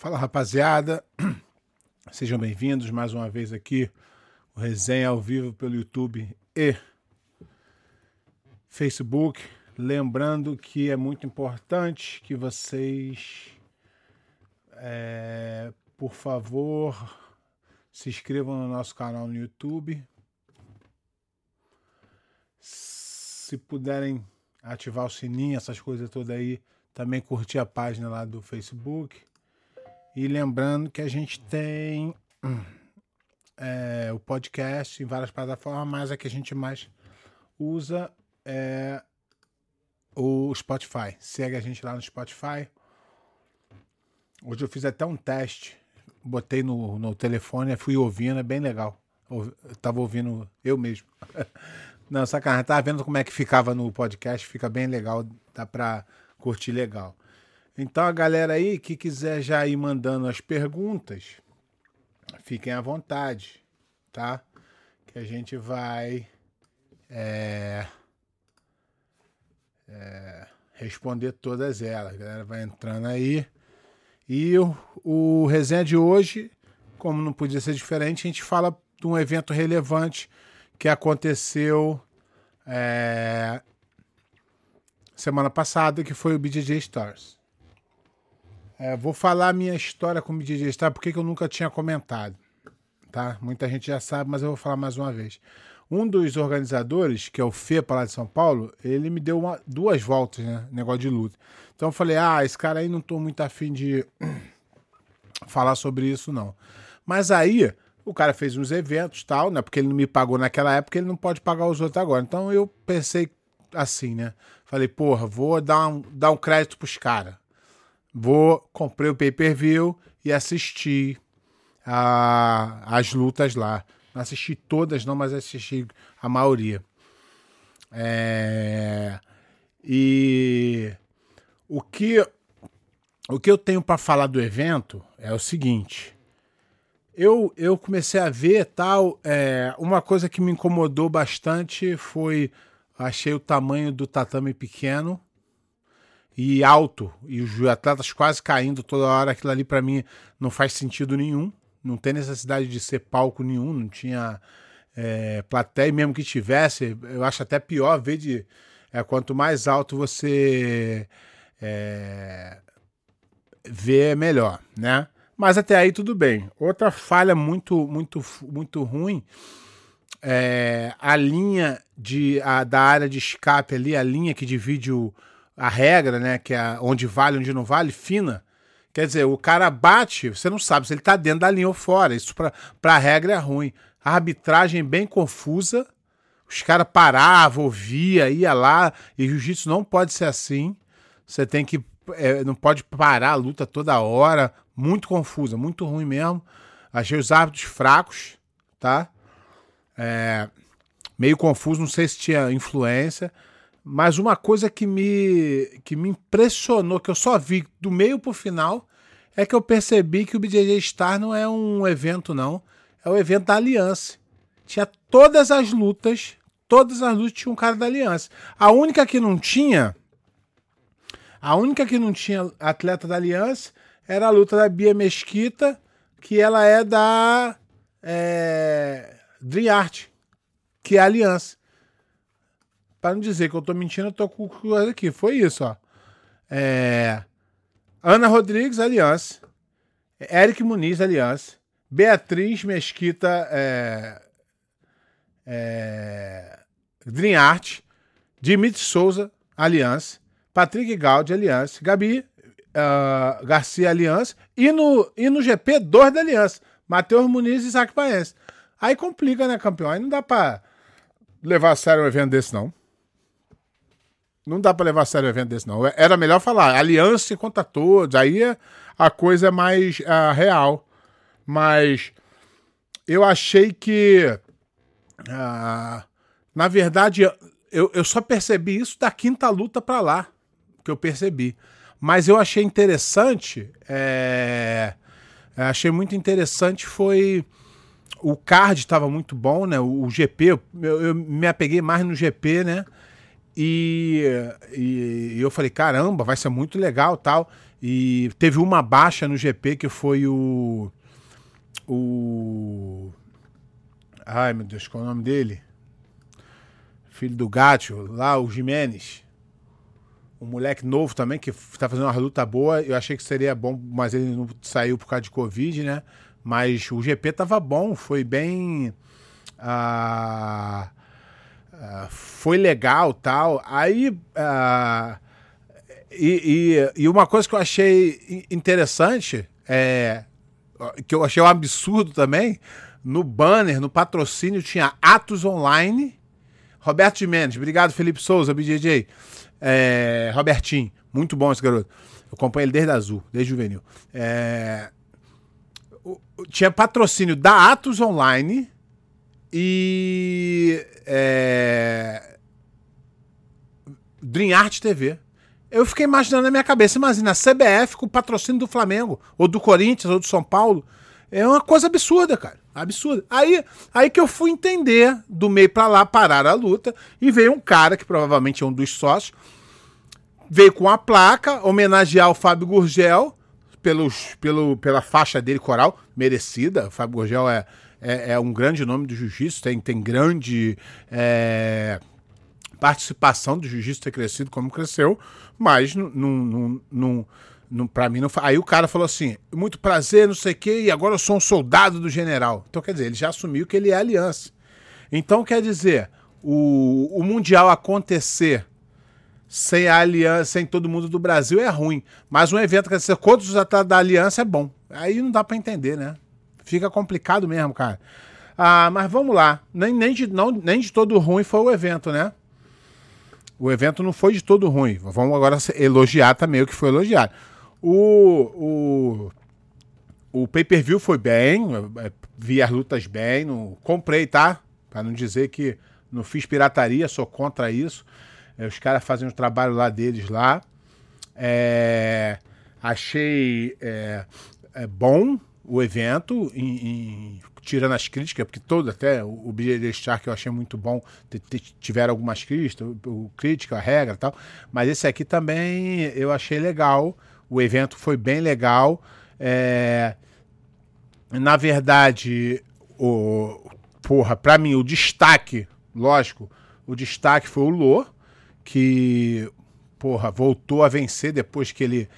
Fala rapaziada, sejam bem-vindos mais uma vez aqui, o Resenha ao vivo pelo YouTube e Facebook. Lembrando que é muito importante que vocês, é, por favor, se inscrevam no nosso canal no YouTube. Se puderem ativar o sininho, essas coisas todas aí, também curtir a página lá do Facebook e lembrando que a gente tem é, o podcast em várias plataformas, mas a que a gente mais usa é o Spotify. Segue a gente lá no Spotify. Hoje eu fiz até um teste. Botei no, no telefone, fui ouvindo, é bem legal. Eu tava ouvindo eu mesmo. Não, sacanagem. Tava vendo como é que ficava no podcast, fica bem legal, dá pra curtir legal. Então a galera aí que quiser já ir mandando as perguntas, fiquem à vontade, tá? Que a gente vai é, é, responder todas elas. A galera vai entrando aí. E o, o resenha de hoje, como não podia ser diferente, a gente fala de um evento relevante que aconteceu é, semana passada, que foi o BJJ Stars. É, vou falar a minha história com o DJ Star, porque eu nunca tinha comentado. Tá? Muita gente já sabe, mas eu vou falar mais uma vez. Um dos organizadores, que é o FEPA lá de São Paulo, ele me deu uma, duas voltas, né? Negócio de luta. Então eu falei, ah, esse cara aí não tô muito afim de falar sobre isso, não. Mas aí, o cara fez uns eventos tal, né? Porque ele não me pagou naquela época, ele não pode pagar os outros agora. Então eu pensei assim, né? Falei, porra, vou dar um, dar um crédito pros caras. Vou, comprei o pay-per-view e assisti a, as lutas lá. Não assisti todas, não, mas assisti a maioria. É, e o que, o que eu tenho para falar do evento é o seguinte. Eu, eu comecei a ver tal. É, uma coisa que me incomodou bastante foi. Achei o tamanho do tatame pequeno e alto, e os atletas quase caindo toda hora, aquilo ali para mim não faz sentido nenhum. Não tem necessidade de ser palco nenhum, não tinha é, plateia, mesmo que tivesse, eu acho até pior ver de. É, quanto mais alto você é, vê, melhor, né? Mas até aí tudo bem. Outra falha muito, muito, muito ruim é a linha de, a, da área de escape ali, a linha que divide o, a regra, né, que é onde vale, onde não vale, fina. Quer dizer, o cara bate, você não sabe se ele tá dentro da linha ou fora. Isso para a regra é ruim. A arbitragem bem confusa. Os caras paravam, ouvia, ia lá. E jiu-jitsu não pode ser assim. Você tem que. É, não pode parar a luta toda hora. Muito confusa, muito ruim mesmo. Achei os árbitros fracos, tá? É, meio confuso, não sei se tinha influência. Mas uma coisa que me, que me impressionou, que eu só vi do meio pro final, é que eu percebi que o BJJ Star não é um evento, não. É o evento da Aliança. Tinha todas as lutas, todas as lutas tinha um cara da Aliança. A única que não tinha, a única que não tinha atleta da Aliança era a luta da Bia Mesquita, que ela é da é, Dream Art, que é a Aliança. Para não dizer que eu tô mentindo, eu tô com coisa aqui. Foi isso, ó. É... Ana Rodrigues, Aliança. Eric Muniz, Aliança. Beatriz Mesquita, é... É... Dream Art. Dimitri Souza, Aliança. Patrick Gaudi, Aliança. Gabi uh, Garcia, Aliança. E no, e no GP, dois da Aliança. Matheus Muniz e Isaac Paense. Aí complica, né, campeão? Aí não dá pra levar a sério um evento desse, não. Não dá para levar a sério um evento desse, não. Era melhor falar aliança contra todos, aí a coisa é mais uh, real. Mas eu achei que, uh, na verdade, eu, eu só percebi isso da quinta luta para lá, que eu percebi. Mas eu achei interessante, é, achei muito interessante foi o card estava muito bom, né? O, o GP, eu, eu, me apeguei mais no GP, né? E, e, eu falei, caramba, vai ser muito legal tal. E teve uma baixa no GP que foi o. O. Ai meu Deus, qual é o nome dele? Filho do Gato, lá, o Jimenez. Um moleque novo também, que tá fazendo uma luta boa. Eu achei que seria bom, mas ele não saiu por causa de Covid, né? Mas o GP tava bom, foi bem. Ah, foi legal tal. Aí. Ah, e, e, e, uma coisa que eu achei interessante é. Que eu achei um absurdo também. No banner, no patrocínio, tinha Atos Online. Roberto Mendes, obrigado, Felipe Souza, BJJ. É, Robertinho, muito bom esse garoto. Eu acompanho ele desde azul, desde juvenil. É, tinha patrocínio da Atos Online e é, Dream Art TV. Eu fiquei imaginando na minha cabeça, imagina, a CBF com o patrocínio do Flamengo, ou do Corinthians, ou do São Paulo. É uma coisa absurda, cara. Absurda. Aí, aí que eu fui entender, do meio para lá, parar a luta, e veio um cara, que provavelmente é um dos sócios, veio com a placa, homenagear o Fábio Gurgel, pelos, pelo, pela faixa dele coral, merecida. O Fábio Gurgel é, é, é um grande nome do jiu-jitsu, tem, tem grande é, participação do jiu-jitsu ter crescido como cresceu, mas não, pra mim não Aí o cara falou assim: muito prazer, não sei o quê, e agora eu sou um soldado do general. Então, quer dizer, ele já assumiu que ele é aliança. Então, quer dizer, o, o Mundial acontecer sem a aliança, sem todo mundo do Brasil é ruim. Mas um evento que ser contra os atletas da aliança é bom. Aí não dá para entender, né? Fica complicado mesmo, cara. Ah, mas vamos lá. Nem, nem, de, não, nem de todo ruim foi o evento, né? O evento não foi de todo ruim. Vamos agora elogiar também o que foi elogiado. O, o, o pay-per-view foi bem, é, vi as lutas bem, não, comprei, tá? Para não dizer que não fiz pirataria, sou contra isso. É, os caras fazem o trabalho lá deles lá. É, achei é, é bom o evento, em, em, tirando as críticas, porque todo, até o, o BJJ Shark eu achei muito bom, tiveram algumas críticas, o, crítica, a regra e tal, mas esse aqui também eu achei legal, o evento foi bem legal. É, na verdade, o, porra, pra mim, o destaque, lógico, o destaque foi o Lô, que, porra, voltou a vencer depois que ele,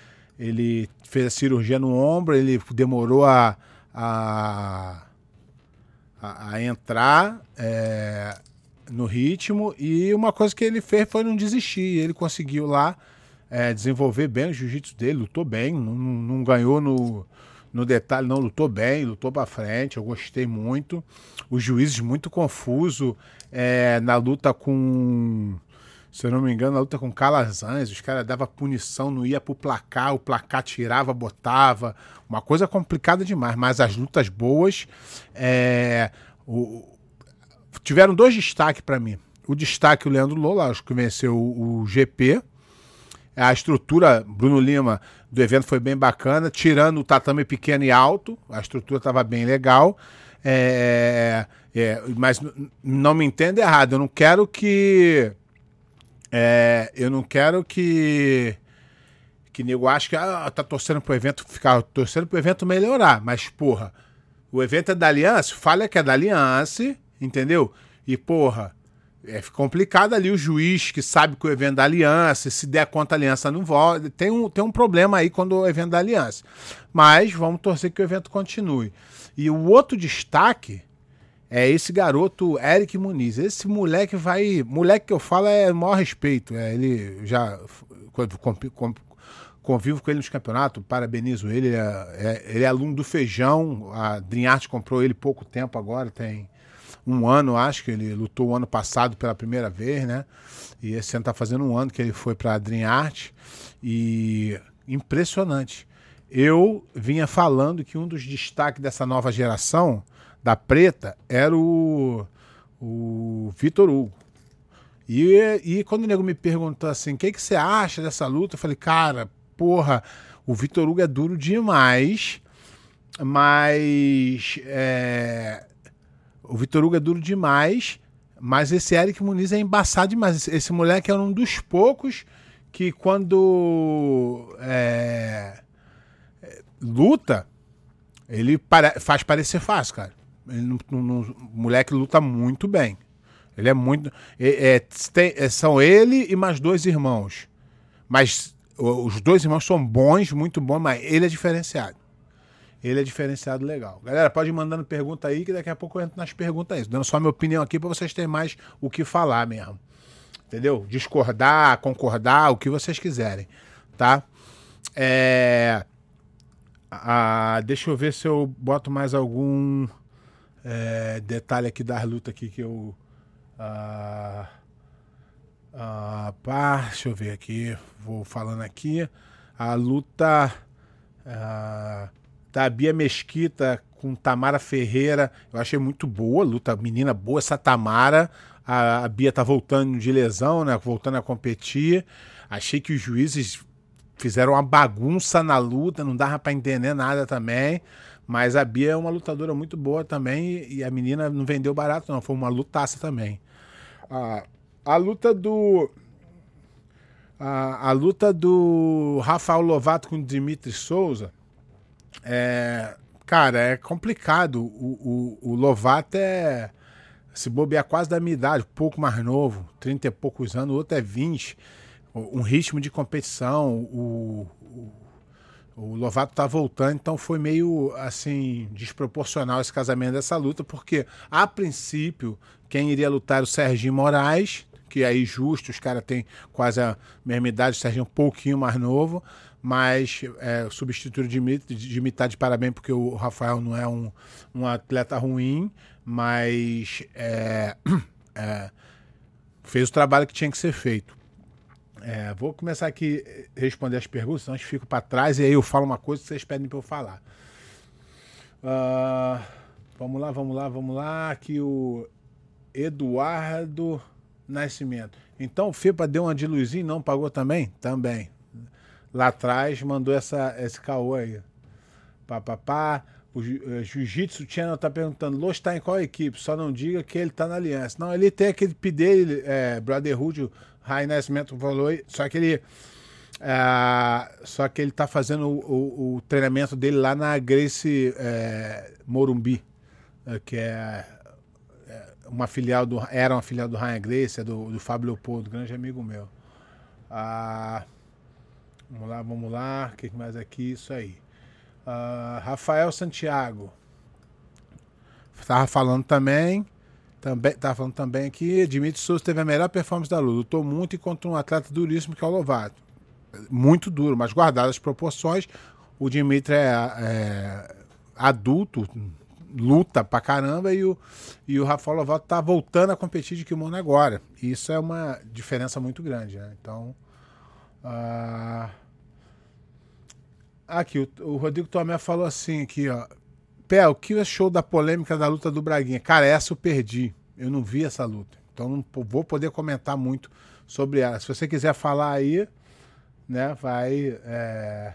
ele fez a cirurgia no ombro, ele demorou a, a, a entrar é, no ritmo e uma coisa que ele fez foi não desistir. Ele conseguiu lá é, desenvolver bem o jiu-jitsu dele, lutou bem, não, não ganhou no, no detalhe, não lutou bem, lutou para frente, eu gostei muito. Os juízes muito confuso é, na luta com se eu não me engano, a luta com Calazans, os caras davam punição, não ia pro placar, o placar tirava, botava. Uma coisa complicada demais, mas as lutas boas. É, o, tiveram dois destaques para mim. O destaque, o Leandro Lola, acho que venceu o, o GP. A estrutura, Bruno Lima, do evento foi bem bacana, tirando o tatame pequeno e alto, a estrutura estava bem legal. É, é, mas não me entenda errado, eu não quero que é, eu não quero que que nego ache que ah, tá torcendo pro evento ficar torcendo pro evento melhorar, mas porra, o evento é da Aliança, falha que é da Aliança, entendeu? E porra, é complicado ali o juiz que sabe que o evento é da Aliança, se der conta a Aliança não volta, tem um, tem um problema aí quando o evento é da Aliança. Mas vamos torcer que o evento continue. E o outro destaque é esse garoto Eric Muniz. Esse moleque vai. Moleque que eu falo é maior respeito. É, ele já. Convivo com ele nos campeonatos, parabenizo ele. Ele é, é, ele é aluno do Feijão. A Dream Art comprou ele pouco tempo agora, tem um ano, acho que ele lutou o ano passado pela primeira vez, né? E esse ano tá fazendo um ano que ele foi para a Dream Art. E impressionante. Eu vinha falando que um dos destaques dessa nova geração da preta era o, o Vitor Hugo. E, e quando o nego me perguntou assim, o que, que você acha dessa luta? Eu falei, cara, porra, o Vitor Hugo é duro demais, mas é, o Vitor Hugo é duro demais, Mas esse Eric Muniz é embaçado demais. Esse, esse moleque é um dos poucos que quando é, luta, ele pare, faz parecer fácil, cara. Ele não, não, o moleque luta muito bem. Ele é muito. É, é, tem, é, são ele e mais dois irmãos. Mas os dois irmãos são bons, muito bons, mas ele é diferenciado. Ele é diferenciado legal. Galera, pode ir mandando pergunta aí, que daqui a pouco eu entro nas perguntas aí. Dando só minha opinião aqui para vocês terem mais o que falar mesmo. Entendeu? Discordar, concordar, o que vocês quiserem. Tá? É. Ah, deixa eu ver se eu boto mais algum é, detalhe aqui das lutas aqui que eu. Ah, ah, pá, deixa eu ver aqui. Vou falando aqui. A luta. Ah, da Bia Mesquita com Tamara Ferreira. Eu achei muito boa, luta menina boa essa Tamara. A, a Bia tá voltando de lesão, né? Voltando a competir. Achei que os juízes fizeram uma bagunça na luta, não dava para entender nada também. Mas a Bia é uma lutadora muito boa também e a menina não vendeu barato, não. Foi uma lutaça também. A, a luta do. A, a luta do Rafael Lovato com o Dimitri Souza é, cara, é complicado. O, o, o Lovato é. Se bobear quase da minha idade, pouco mais novo, 30 e poucos anos, o outro é 20. Um ritmo de competição, o, o Lovato tá voltando, então foi meio assim desproporcional esse casamento dessa luta, porque a princípio quem iria lutar era o Serginho Moraes, que é aí justo, os caras têm quase a mesma idade, o Serginho um pouquinho mais novo mas é, substituir o Dimitri, Dimitri tá de parabéns porque o Rafael não é um, um atleta ruim, mas é, é, fez o trabalho que tinha que ser feito. É, vou começar aqui a responder as perguntas, senão fica para trás e aí eu falo uma coisa que vocês pedem para eu falar. Uh, vamos lá, vamos lá, vamos lá. Aqui o Eduardo Nascimento. Então o FEPA deu uma de luzinha não pagou também? Também lá atrás mandou essa, esse caô aí. Pá, pá, pá. O uh, Jiu-Jitsu Channel tá perguntando: Lô está em qual equipe? Só não diga que ele tá na aliança. Não, ele tem aquele P dele, é, Brotherhood, High Nascimento falou, só que ele. Uh, só que ele tá fazendo o, o, o, treinamento dele lá na Grace é, Morumbi, que é, é, uma filial do. Era uma filial do Ryan Grace, é do, do Fábio Leopoldo, grande amigo meu. Uh, Vamos lá, vamos lá. O que mais aqui? Isso aí. Uh, Rafael Santiago. Estava falando também. Também, tava falando também aqui, Dimitri Souza teve a melhor performance da luta. Lutou muito contra um atleta duríssimo que é o Lovato. Muito duro, mas guardadas as proporções. O Dimitri é, é, adulto, luta pra caramba, e o, e o Rafael Lovato tá voltando a competir de kimono agora. E isso é uma diferença muito grande, né? Então. Uh, Aqui, o, o Rodrigo Tomé falou assim aqui, ó. Pé, o que achou da polêmica da luta do Braguinha? Cara, essa eu perdi. Eu não vi essa luta. Então não vou poder comentar muito sobre ela. Se você quiser falar aí, né, vai. É...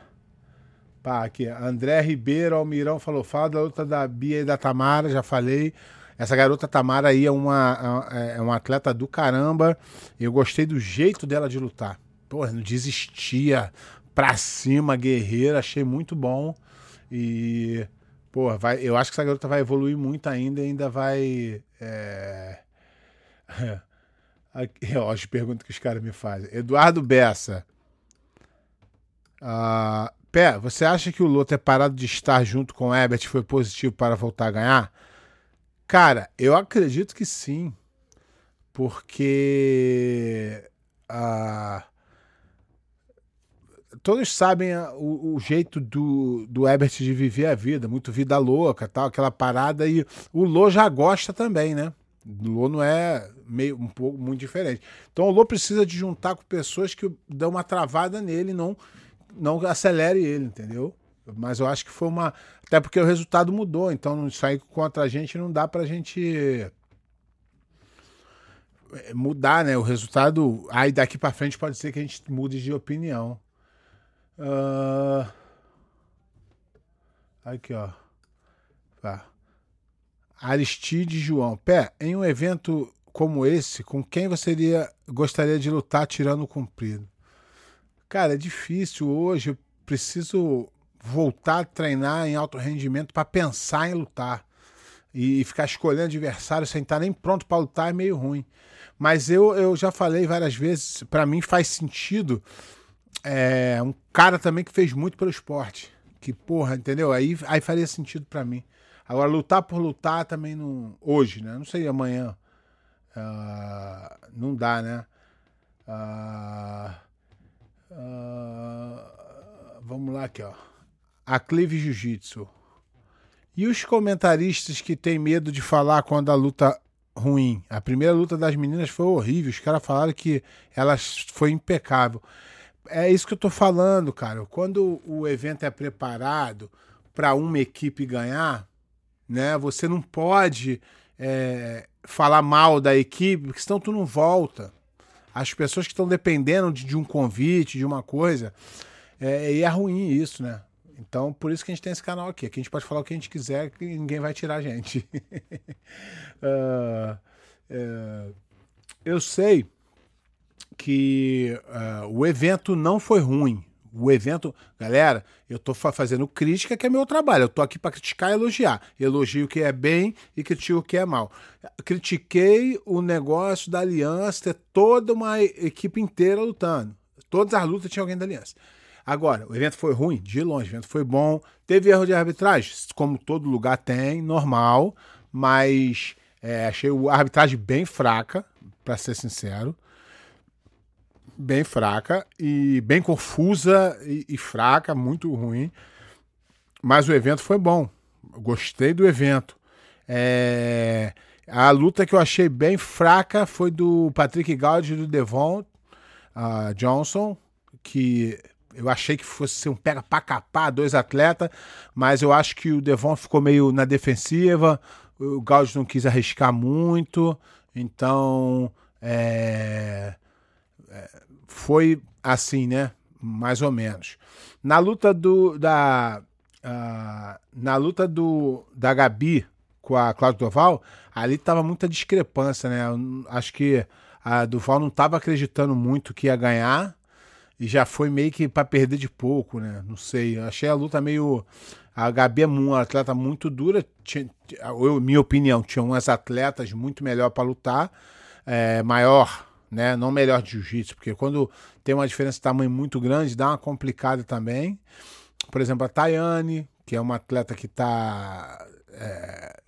Pá, aqui, André Ribeiro Almirão falou: fala da luta da Bia e da Tamara, já falei. Essa garota Tamara aí é uma, é, é uma atleta do caramba. Eu gostei do jeito dela de lutar. Porra, não desistia, pra cima, guerreira, achei muito bom. E, pô, vai, eu acho que essa garota vai evoluir muito ainda e ainda vai. É... Aqui, ó, as perguntas que os caras me fazem. Eduardo Bessa. Uh, Pé, você acha que o Lô ter parado de estar junto com o Ebert foi positivo para voltar a ganhar? Cara, eu acredito que sim. Porque. Uh, todos sabem o, o, jeito do, do Ebert de viver a vida, muito vida louca, tal, aquela parada, e o Lô já gosta também, né? O Lô não é meio um pouco muito diferente. Então o Lô precisa de juntar com pessoas que dão uma travada nele, não não acelere ele, entendeu? Mas eu acho que foi uma. Até porque o resultado mudou, então isso aí contra a gente não dá pra gente mudar, né? O resultado. Aí daqui para frente pode ser que a gente mude de opinião. Uh... Aqui, ó. Tá. Aristide João. Pé, em um evento como esse, com quem você iria, gostaria de lutar tirando o comprido? Cara, é difícil hoje. Eu preciso voltar a treinar em alto rendimento para pensar em lutar. E ficar escolhendo adversário sem estar nem pronto para lutar é meio ruim. Mas eu, eu já falei várias vezes, para mim faz sentido é, um cara também que fez muito pelo esporte. Que, porra, entendeu? Aí, aí faria sentido para mim. Agora, lutar por lutar também não. Hoje, né? Não sei amanhã. Uh, não dá, né? Uh, uh, vamos lá aqui, ó. Aclive Jiu-Jitsu. E os comentaristas que têm medo de falar quando a luta ruim. A primeira luta das meninas foi horrível. Os caras falaram que elas foi impecável. É isso que eu tô falando, cara. Quando o evento é preparado para uma equipe ganhar, né? Você não pode é, falar mal da equipe, porque senão tu não volta. As pessoas que estão dependendo de, de, um convite, de uma coisa, é, e é ruim isso, né? Então, por isso que a gente tem esse canal aqui. Aqui a gente pode falar o que a gente quiser, que ninguém vai tirar a gente. uh, uh, eu sei que uh, o evento não foi ruim. O evento, galera, eu tô fazendo crítica, que é meu trabalho. Eu tô aqui para criticar e elogiar. Elogio o que é bem e critico o que é mal. Critiquei o negócio da Aliança ter toda uma equipe inteira lutando. Todas as lutas tinha alguém da Aliança. Agora, o evento foi ruim? De longe, o evento foi bom. Teve erro de arbitragem? Como todo lugar tem, normal. Mas é, achei a arbitragem bem fraca, para ser sincero bem fraca e bem confusa e, e, fraca, muito ruim. Mas o evento foi bom. gostei do evento. É... A luta que eu achei bem fraca foi do Patrick Gaudio e do Devon uh, Johnson, que eu achei que fosse ser um pega pra capar, dois atletas, mas eu acho que o Devon ficou meio na defensiva, o Gaudio não quis arriscar muito, então é, foi assim, né? Mais ou menos. Na luta do da uh, na luta do da Gabi com a Cláudia Doval, ali tava muita discrepância, né? Eu acho que a Duval não estava acreditando muito que ia ganhar e já foi meio que para perder de pouco, né? Não sei. Eu achei a luta meio a Gabi é uma atleta muito dura. Tinha, eu, minha opinião, tinha umas atletas muito melhor para lutar, é, maior né? Não melhor de jiu-jitsu, porque quando tem uma diferença de tamanho muito grande, dá uma complicada também. Por exemplo, a Tayane, que é uma atleta que está é,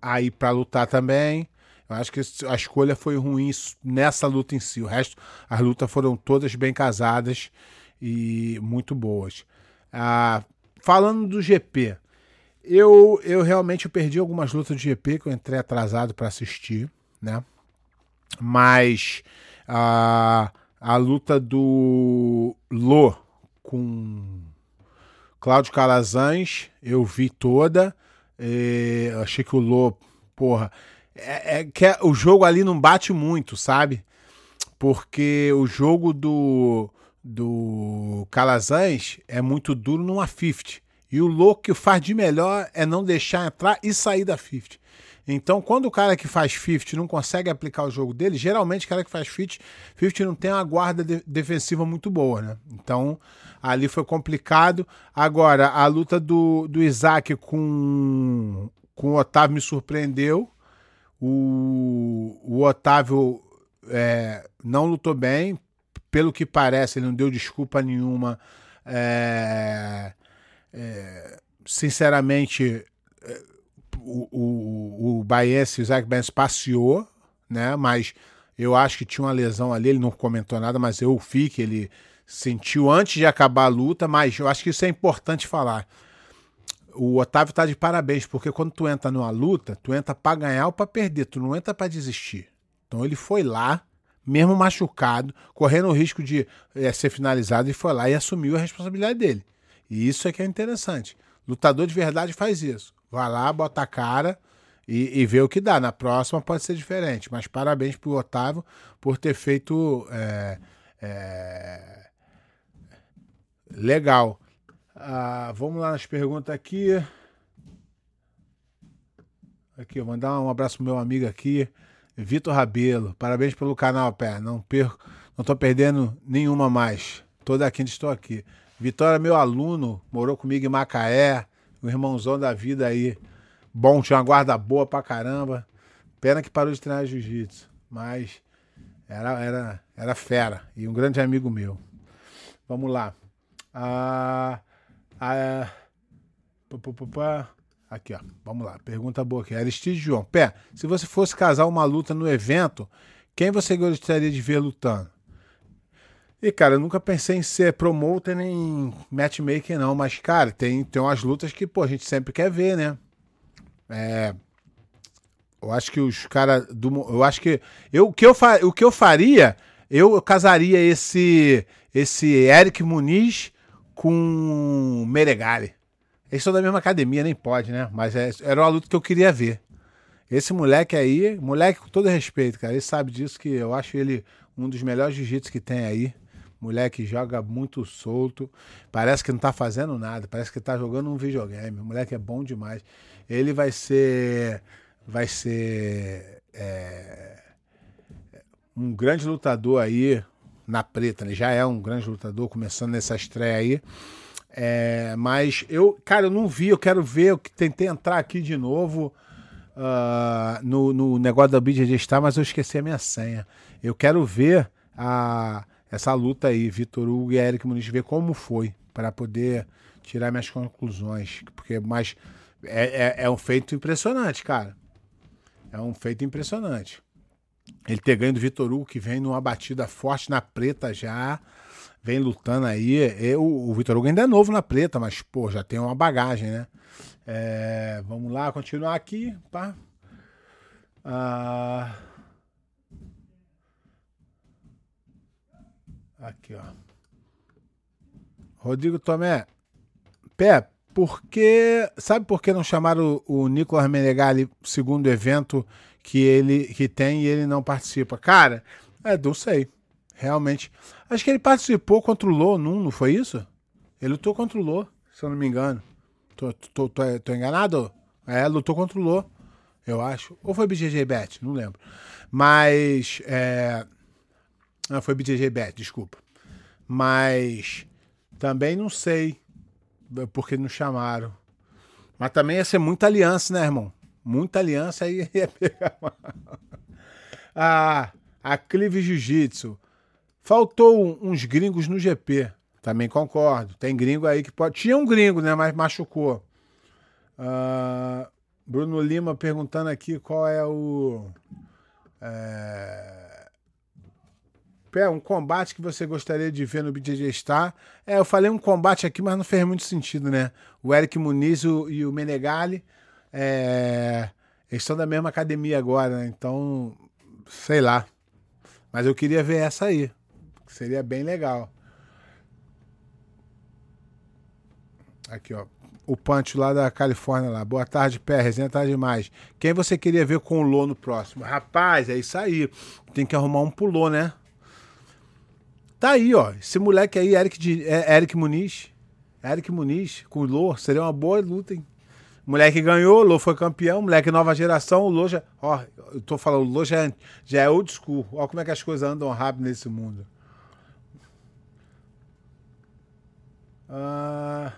aí para lutar também. Eu acho que a escolha foi ruim nessa luta em si. O resto, as lutas foram todas bem casadas e muito boas. Ah, falando do GP, eu, eu realmente perdi algumas lutas do GP que eu entrei atrasado para assistir, né? Mas a, a luta do Lô com Cláudio Calazans, eu vi toda. Achei que o Lô, porra, é, é, que é, o jogo ali não bate muito, sabe? Porque o jogo do, do Calazans é muito duro numa 50. E o Lô que faz de melhor é não deixar entrar e sair da 50. Então, quando o cara que faz 50 não consegue aplicar o jogo dele, geralmente o cara que faz 50, 50 não tem uma guarda de defensiva muito boa, né? Então, ali foi complicado. Agora, a luta do, do Isaac com, com o Otávio me surpreendeu. O, o Otávio é, não lutou bem, pelo que parece, ele não deu desculpa nenhuma. É, é, sinceramente, o, o, o Baez, o Isaac Baez passeou, né? Mas eu acho que tinha uma lesão ali, ele não comentou nada, mas eu vi que ele sentiu antes de acabar a luta, mas eu acho que isso é importante falar. O Otávio tá de parabéns, porque quando tu entra numa luta, tu entra para ganhar ou para perder, tu não entra para desistir. Então ele foi lá, mesmo machucado, correndo o risco de é, ser finalizado, e foi lá e assumiu a responsabilidade dele. E isso é que é interessante. Lutador de verdade faz isso. Vai lá, bota a cara e, e vê o que dá. Na próxima pode ser diferente. Mas parabéns pro Otávio por ter feito. É, é... Legal. Ah, vamos lá nas perguntas aqui. Aqui, mandar um abraço pro meu amigo aqui. Vitor Rabelo, parabéns pelo canal, pé. Não perco, não tô perdendo nenhuma mais. Toda quinta estou aqui. Vitória, meu aluno, morou comigo em Macaé, o irmãozão da vida aí. Bom, tinha uma guarda boa pra caramba. Pena que parou de treinar jiu-jitsu, mas era, era, era fera e um grande amigo meu. Vamos lá. Ah, ah, aqui, ó. Vamos lá. Pergunta boa aqui. Aristide João. Pé, se você fosse casar uma luta no evento, quem você gostaria de ver lutando? E, cara, eu nunca pensei em ser promoter nem matchmaker, não. Mas, cara, tem, tem umas lutas que, pô, a gente sempre quer ver, né? É, eu acho que os caras do. Eu acho que. Eu, o, que eu fa, o que eu faria, eu casaria esse esse Eric Muniz com Meregali. Eles são da mesma academia, nem pode, né? Mas é, era uma luta que eu queria ver. Esse moleque aí, moleque com todo respeito, cara, ele sabe disso que eu acho ele um dos melhores jiu-jitsu que tem aí. Moleque joga muito solto, parece que não tá fazendo nada, parece que tá jogando um videogame. O moleque é bom demais. Ele vai ser vai ser é, um grande lutador aí na preta, né? Já é um grande lutador, começando nessa estreia aí. É, mas eu, cara, eu não vi, eu quero ver, eu tentei entrar aqui de novo uh, no, no negócio da BJJ Star, mas eu esqueci a minha senha. Eu quero ver a, essa luta aí, Vitor Hugo e Eric Muniz, ver como foi, para poder tirar minhas conclusões. Porque, mas é, é, é um feito impressionante, cara. É um feito impressionante. Ele ter ganho do Vitor Hugo, que vem numa batida forte na preta já, vem lutando aí. Eu, o Vitor Hugo ainda é novo na preta, mas, pô, já tem uma bagagem, né? É, vamos lá, continuar aqui, pá. Ah, aqui, ó. Rodrigo Tomé. Pé, porque. Sabe por que não chamaram o, o Nicolas Menegali segundo evento que ele que tem e ele não participa? Cara, é, não sei. Realmente. Acho que ele participou contra o num, não foi isso? Ele lutou contra o Lô, se eu não me engano. Tô, tô, tô, tô enganado? É, lutou contra o Lô, eu acho. Ou foi BJJ Bet, não lembro. Mas. É... Não, foi BJJ Bet, desculpa. Mas. Também não sei porque não chamaram. Mas também ia ser muita aliança, né, irmão? Muita aliança aí ia pegar. Ah, a Clive Jiu-Jitsu. Faltou uns gringos no GP. Também concordo. Tem gringo aí que pode. Tinha um gringo, né? Mas machucou. Uh, Bruno Lima perguntando aqui qual é o. É... Pé, um combate que você gostaria de ver no BJJ Star. É, eu falei um combate aqui, mas não fez muito sentido, né? O Eric Muniz e o Menegali, é, eles estão da mesma academia agora, né? Então, sei lá. Mas eu queria ver essa aí. Seria bem legal. Aqui, ó. O Punch lá da Califórnia lá. Boa tarde, Pé. Resenha tá demais. Quem você queria ver com o Lô no próximo? Rapaz, é isso aí. Tem que arrumar um pulô, né? Tá aí, ó. Esse moleque aí, Eric, de, é, Eric Muniz. Eric Muniz com o Lô, seria uma boa luta, hein? Moleque ganhou, Lô foi campeão, moleque nova geração, o Lô já. Ó, eu tô falando, o Lô já, é, já é old school. Ó, como é que as coisas andam rápido nesse mundo. Ah,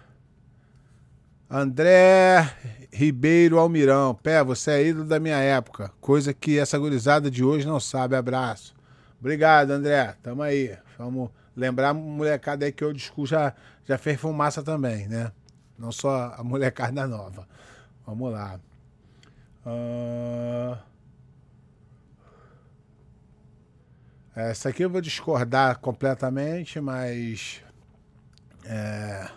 André Ribeiro Almirão. Pé, você é ídolo da minha época. Coisa que essa gurizada de hoje não sabe. Abraço. Obrigado, André. Tamo aí. Vamos lembrar a molecada aí que o discurso já, já fez fumaça também, né? Não só a molecada nova. Vamos lá. Uh... Essa aqui eu vou discordar completamente, mas. É.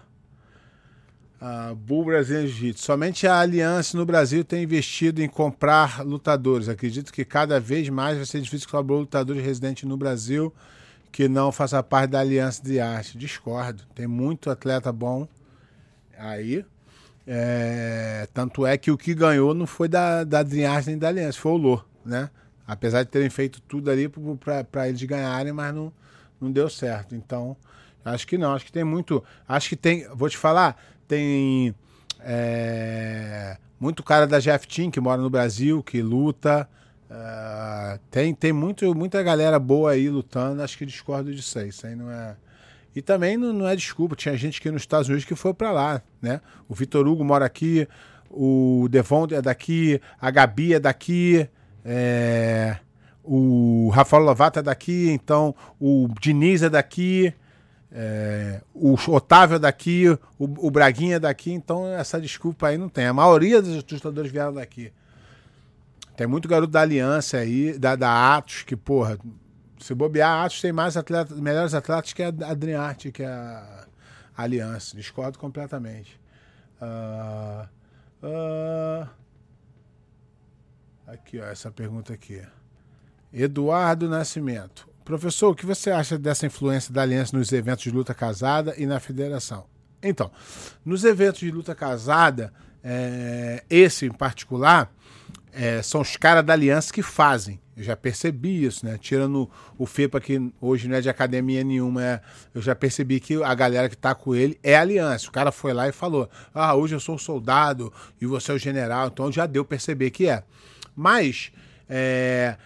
Uh, Bull Brasil Jiu-Jitsu. Somente a Aliança no Brasil tem investido em comprar lutadores. Acredito que cada vez mais vai ser difícil comprar lutadores residentes no Brasil que não faça parte da Aliança de Arte. Discordo. Tem muito atleta bom aí. É, tanto é que o que ganhou não foi da, da Arte nem da Aliança, foi o Lô, né? Apesar de terem feito tudo ali para eles ganharem, mas não, não deu certo. Então, acho que não. Acho que tem muito. Acho que tem. Vou te falar, tem é, muito cara da Jeff Team que mora no Brasil, que luta. Uh, tem tem muito, muita galera boa aí lutando, acho que discordo disso aí. Isso aí não é. E também não, não é desculpa, tinha gente aqui nos Estados Unidos que foi para lá, né? O Vitor Hugo mora aqui, o Devon é daqui, a Gabi é daqui, é... o Rafael Lovato é daqui, então o Diniz é daqui, é... o Otávio é daqui, o, o Braguinha é daqui, então essa desculpa aí não tem. A maioria dos lutadores vieram daqui. Tem muito garoto da Aliança aí, da, da Atos, que, porra, se bobear, a Atos tem mais atletas, melhores atletas que a Adriarte, que a Aliança. Discordo completamente. Uh, uh, aqui, ó, essa pergunta aqui. Eduardo Nascimento. Professor, o que você acha dessa influência da Aliança nos eventos de luta casada e na federação? Então, nos eventos de luta casada, é, esse em particular, é, são os caras da aliança que fazem. Eu já percebi isso, né? Tirando o FEPA, que hoje não é de academia nenhuma, é, eu já percebi que a galera que tá com ele é aliança. O cara foi lá e falou: Ah, hoje eu sou soldado e você é o general. Então já deu perceber que é. Mas. É,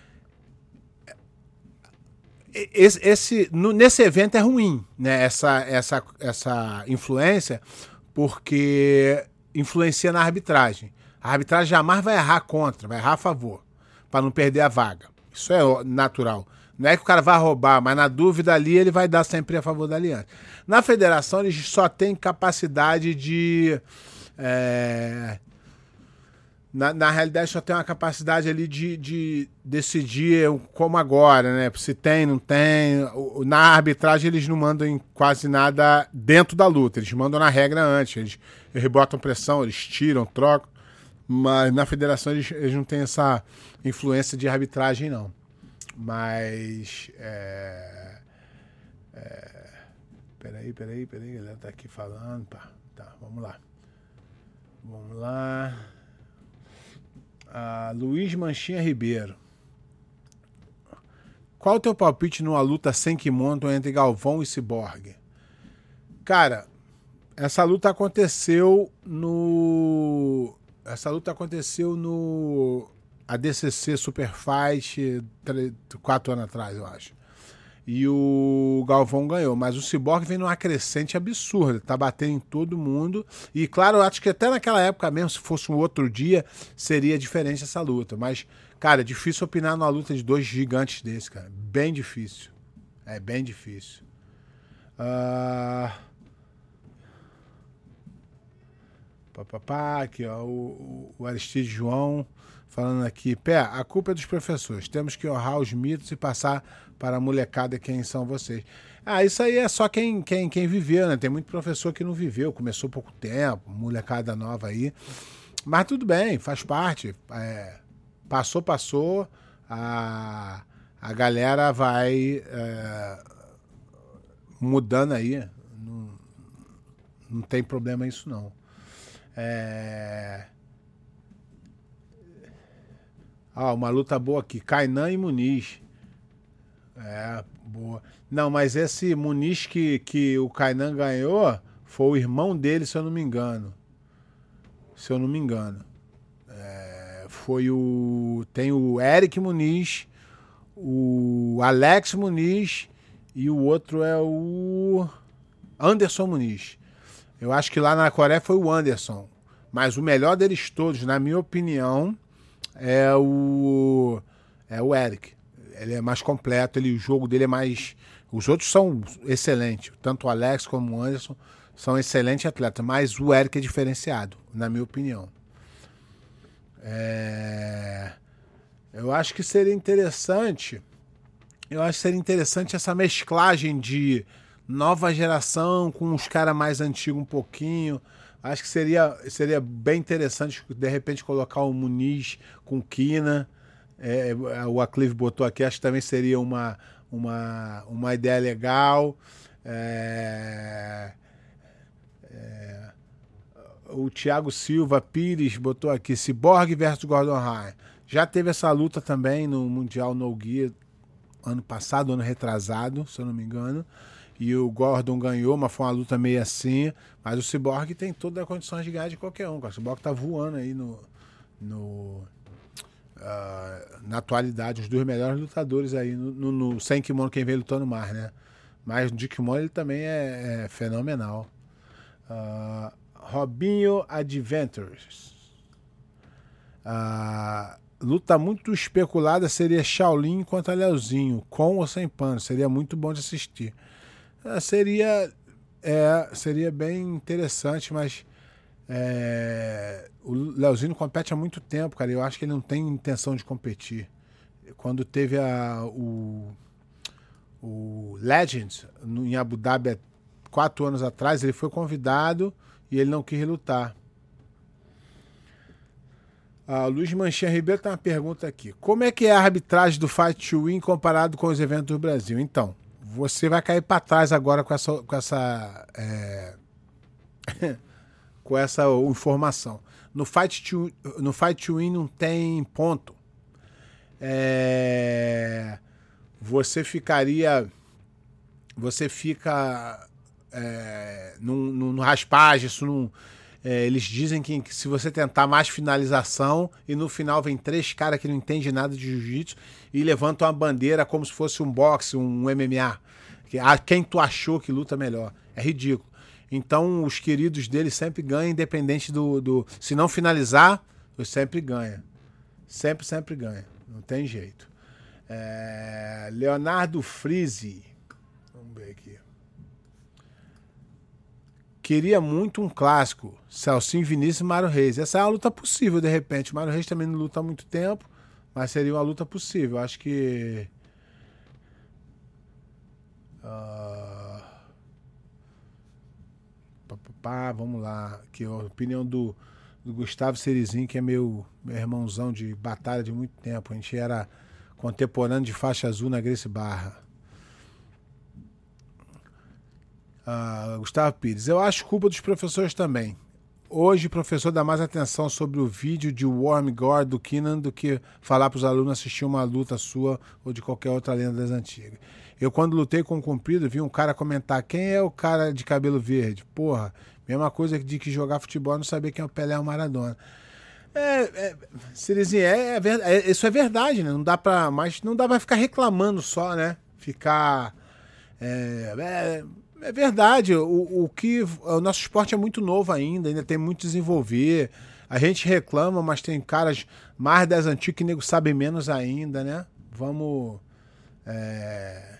esse, esse nesse evento é ruim, né? Essa, essa, essa influência, porque influencia na arbitragem. A arbitragem jamais vai errar contra, vai errar a favor, para não perder a vaga. Isso é natural. Não é que o cara vai roubar, mas na dúvida ali ele vai dar sempre a favor da aliança. Na federação, eles só têm capacidade de. É, na, na realidade, só tem uma capacidade ali de, de decidir como agora, né? Se tem, não tem. Na arbitragem, eles não mandam em quase nada dentro da luta. Eles mandam na regra antes. Eles, eles botam pressão, eles tiram, trocam. Mas na federação eles, eles não têm essa influência de arbitragem, não. Mas. É, é, peraí, peraí, peraí, galera tá aqui falando. Pá, tá, vamos lá. Vamos lá. Luiz Manchinha Ribeiro. Qual o teu palpite numa luta sem kimono entre Galvão e Cyborg? Cara, essa luta aconteceu no essa luta aconteceu no ADCC Superfight quatro anos atrás, eu acho. E o Galvão ganhou, mas o Cyborg vem numa crescente absurda, tá batendo em todo mundo. E claro, eu acho que até naquela época mesmo, se fosse um outro dia, seria diferente essa luta. Mas, cara, é difícil opinar numa luta de dois gigantes desse, cara. Bem difícil. É bem difícil. Uh... Papapá, aqui, ó, o, o Aristide João falando aqui. Pé, a culpa é dos professores. Temos que honrar os mitos e passar para a molecada quem são vocês. Ah, isso aí é só quem, quem, quem viveu, né? Tem muito professor que não viveu, começou pouco tempo, molecada nova aí. Mas tudo bem, faz parte. É, passou, passou. A, a galera vai é, mudando aí. Não, não tem problema isso, não. É... Ah, uma luta boa aqui. Kainan e Muniz. É, boa. Não, mas esse Muniz que, que o Kainan ganhou foi o irmão dele, se eu não me engano. Se eu não me engano. É, foi o. Tem o Eric Muniz, o Alex Muniz e o outro é o Anderson Muniz. Eu acho que lá na Coreia foi o Anderson. Mas o melhor deles todos, na minha opinião, é o é o Eric. Ele é mais completo, ele, o jogo dele é mais. Os outros são excelentes, tanto o Alex como o Anderson são excelentes atletas, mas o Eric é diferenciado, na minha opinião. É... Eu acho que seria interessante. Eu acho que seria interessante essa mesclagem de nova geração com os caras mais antigos um pouquinho. Acho que seria, seria bem interessante, de repente, colocar o Muniz com Kina. É, o Aclive botou aqui, acho que também seria uma, uma, uma ideia legal. É, é, o Thiago Silva Pires botou aqui, Cyborg versus Gordon Ryan. Já teve essa luta também no Mundial No Gear ano passado, ano retrasado, se eu não me engano e o Gordon ganhou, mas foi uma luta meio assim. Mas o Cyborg tem todas as condições de ganhar de qualquer um. O Cyborg tá voando aí no. no uh, na atualidade, os dois melhores lutadores aí no, no, no, sem kimono, quem vem lutando mais, né? Mas de kimono ele também é, é fenomenal. Uh, Robinho Adventures. Uh, luta muito especulada seria Shaolin contra Leozinho, com ou sem pano. Seria muito bom de assistir. Uh, seria, é, seria bem interessante, mas é, o Leozinho compete há muito tempo, cara. Eu acho que ele não tem intenção de competir. Quando teve a, o, o Legends no, em Abu Dhabi quatro anos atrás, ele foi convidado e ele não quis lutar. A Luiz Manchinha Ribeiro tem uma pergunta aqui. Como é que é a arbitragem do Fight to Win comparado com os eventos do Brasil? Então, você vai cair para trás agora com essa, com essa é... com essa informação. No Fight to, no fight to Win não tem ponto. É, você ficaria. Você fica é, num, num raspagem, isso não. É, eles dizem que, se você tentar mais finalização e no final vem três caras que não entendem nada de jiu-jitsu e levantam uma bandeira como se fosse um boxe, um MMA. Que, ah, quem tu achou que luta melhor? É ridículo. Então os queridos dele sempre ganham, independente do, do. Se não finalizar, sempre ganha. Sempre, sempre ganha. Não tem jeito. É... Leonardo Frise. Vamos ver aqui. Queria muito um clássico. Celcinho Vinícius e Mário Reis. Essa é uma luta possível, de repente. Mário Reis também não luta há muito tempo, mas seria uma luta possível. Acho que. Uh... pá, vamos lá. Que a opinião do, do Gustavo Serizinho, que é meu, meu irmãozão de batalha de muito tempo. A gente era contemporâneo de faixa azul na Grace Barra. Ah, Gustavo Pires, eu acho culpa dos professores também. Hoje o professor dá mais atenção sobre o vídeo de Warm Gore do Keenan do que falar para os alunos assistir uma luta sua ou de qualquer outra lenda das antigas. Eu, quando lutei com o Cumprido, vi um cara comentar quem é o cara de cabelo verde. Porra, mesma coisa de que jogar futebol não saber quem é o Pelé ou o Maradona. É, é, é, é, é, isso é verdade, né? Não dá pra. Mas não dá pra ficar reclamando só, né? Ficar. É, é, verdade. O, o que. O nosso esporte é muito novo ainda, ainda tem muito a desenvolver. A gente reclama, mas tem caras mais das antigas que nego sabe menos ainda, né? Vamos. É,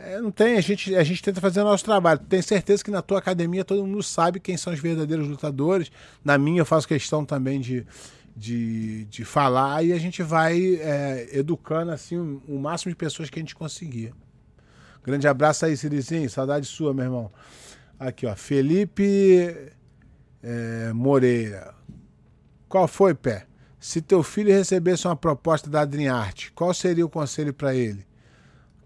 é, não tem, a gente, a gente tenta fazer o nosso trabalho. Tenho certeza que na tua academia todo mundo sabe quem são os verdadeiros lutadores. Na minha eu faço questão também de, de, de falar e a gente vai é, educando assim o, máximo de pessoas que a gente conseguir. Grande abraço aí, Sirizinho. Saudade sua, meu irmão. Aqui, ó. Felipe é, Moreira. Qual foi, Pé? Se teu filho recebesse uma proposta da Adriarte, qual seria o conselho para ele?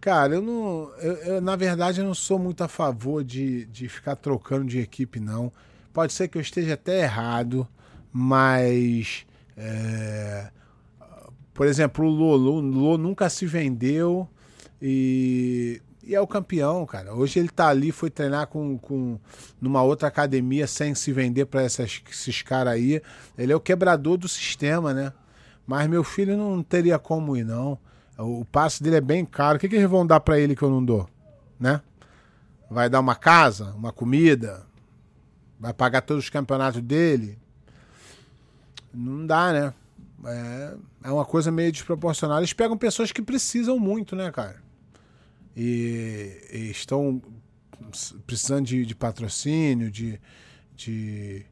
Cara, eu não. Eu, eu, na verdade, eu não sou muito a favor de, de ficar trocando de equipe, não. Pode ser que eu esteja até errado, mas. É, por exemplo, o Lolo, o Lolo nunca se vendeu e, e, é o campeão, cara. Hoje ele tá ali, foi treinar com, com numa outra academia sem se vender para esses caras aí. Ele é o quebrador do sistema, né? Mas meu filho não teria como ir, não. O passe dele é bem caro. O que, que eles vão dar para ele que eu não dou? Né? Vai dar uma casa, uma comida? Vai pagar todos os campeonatos dele? Não dá, né? É, é uma coisa meio desproporcional. Eles pegam pessoas que precisam muito, né, cara? E, e estão precisando de, de patrocínio, de, de,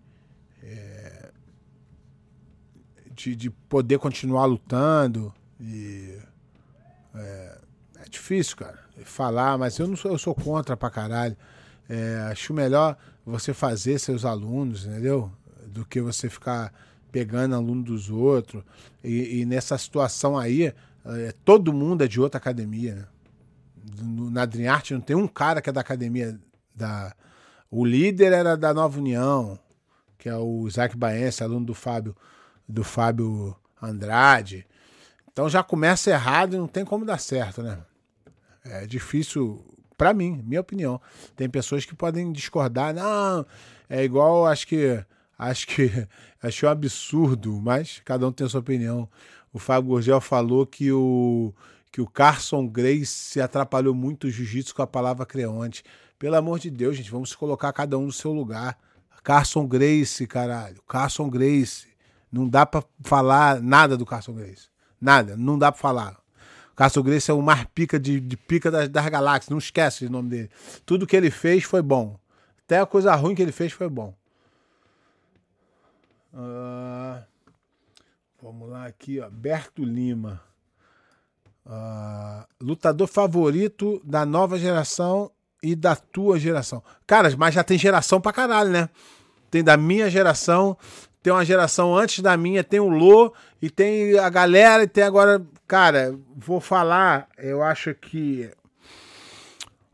é, de, de poder continuar lutando. E é, é difícil, cara, falar, mas eu não sou, eu sou contra pra caralho. É, acho melhor você fazer seus alunos, entendeu? Do que você ficar pegando aluno dos outros. E, e nessa situação aí, é, todo mundo é de outra academia, né? Na Dream Art não tem um cara que é da academia da. O líder era da Nova União, que é o Isaac Baense, aluno do Fábio, do Fábio Andrade. Então já começa errado e não tem como dar certo, né? É difícil, para mim, minha opinião. Tem pessoas que podem discordar, não, é igual, acho que acho que achei um absurdo, mas cada um tem a sua opinião. o Fábio Gurgel falou que o, que o Carson Grace se atrapalhou muito o jiu-jitsu com a palavra creonte. Pelo amor de Deus, gente, vamos colocar cada um no seu lugar. Carson Grace, caralho. Carson Grace. Não dá para falar nada do Carson Grace. Nada, não dá para falar. Carson Grace é o mais pica de, de pica das, das galáxias, não esquece o nome dele. Tudo que ele fez foi bom. Até a coisa ruim que ele fez foi bom. Uh, vamos lá aqui, ó. Berto Lima. Uh, lutador favorito da nova geração e da tua geração. Cara, mas já tem geração pra caralho, né? Tem da minha geração, tem uma geração antes da minha, tem o Lô, e tem a galera, e tem agora. Cara, vou falar, eu acho que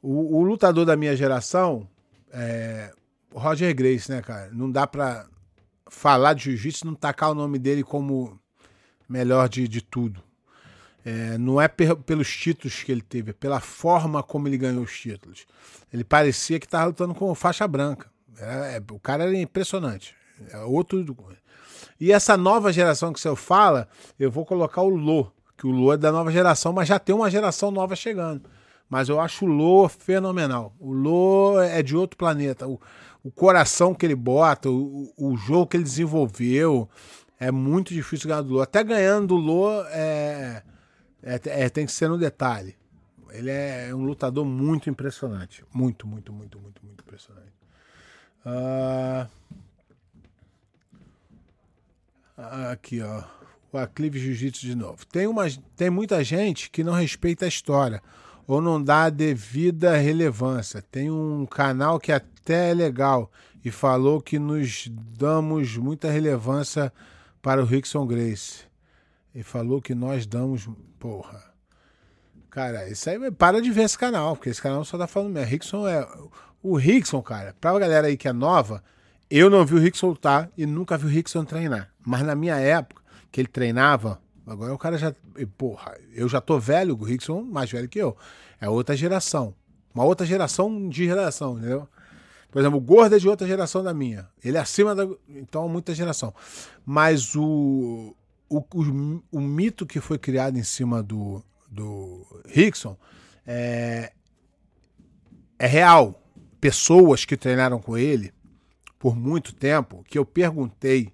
o, o lutador da minha geração é Roger Grace, né, cara? Não dá pra falar de jiu-jitsu não tacar o nome dele como melhor de, de tudo. É, não é pelos títulos que ele teve, é pela forma como ele ganhou os títulos. Ele parecia que estava lutando com faixa branca. É, é, o cara era impressionante. É outro. E essa nova geração que você fala, eu vou colocar o Lô, que o Lô é da nova geração, mas já tem uma geração nova chegando. Mas eu acho o Lô fenomenal. O Lô é de outro planeta. O, o coração que ele bota, o, o jogo que ele desenvolveu, é muito difícil ganhar do Lô. Até ganhando do Lô é é, é, tem que ser no detalhe. Ele é um lutador muito impressionante. Muito, muito, muito, muito, muito impressionante. Uh... Aqui, ó. O Aclive Jiu-Jitsu de novo. Tem, uma, tem muita gente que não respeita a história ou não dá a devida relevância. Tem um canal que até é legal e falou que nos damos muita relevância para o Rickson Grace. E falou que nós damos Porra. Cara, isso aí para de ver esse canal, porque esse canal só tá falando mesmo. Rickson é. O Rickson, cara, pra galera aí que é nova, eu não vi o Rickson lutar e nunca vi o Rickson treinar. Mas na minha época, que ele treinava, agora o cara já. Porra, eu já tô velho, o Rickson mais velho que eu. É outra geração. Uma outra geração de geração, entendeu? Por exemplo, o Gordo é de outra geração da minha. Ele é acima da. Então, muita geração. Mas o o, o, o, mito que foi criado em cima do, do Rickson é, é real. Pessoas que treinaram com ele por muito tempo, que eu perguntei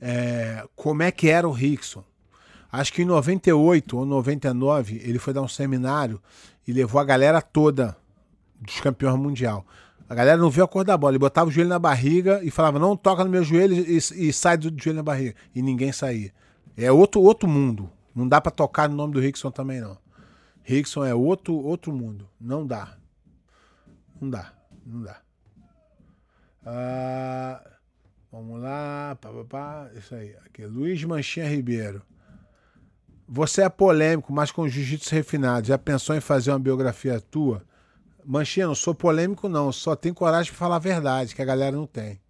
é, como é que era o Rickson. Acho que em 98 ou 99 ele foi dar um seminário e levou a galera toda dos campeões mundial. A galera não viu a cor da bola. Ele botava o joelho na barriga e falava: não toca no meu joelho e, e sai do joelho na barriga. E ninguém saía. É outro, outro mundo. Não dá para tocar no nome do Rickson também, não. Rickson é outro, outro mundo. Não dá. Não dá. Não dá. Ah, vamos lá. Pá, pá, pá. Isso aí. Aqui. Luiz Manchinha Ribeiro. Você é polêmico, mas com jiu-jitsu refinado. Já pensou em fazer uma biografia tua? Manchinha, não sou polêmico, não. Só tenho coragem de falar a verdade, que a galera não tem.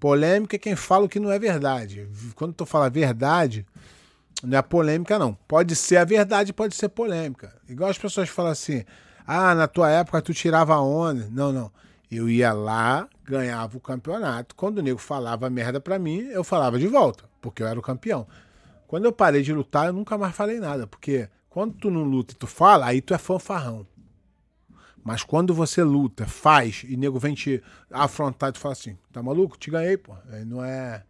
Polêmica é quem fala o que não é verdade. Quando tu fala verdade, não é polêmica, não. Pode ser a verdade, pode ser polêmica. Igual as pessoas falam assim: ah, na tua época tu tirava onda. Não, não. Eu ia lá, ganhava o campeonato. Quando o nego falava merda pra mim, eu falava de volta, porque eu era o campeão. Quando eu parei de lutar, eu nunca mais falei nada, porque quando tu não luta e tu fala, aí tu é fanfarrão. Mas quando você luta, faz, e nego vem te afrontar e fala assim, tá maluco? Te ganhei, pô. Não é,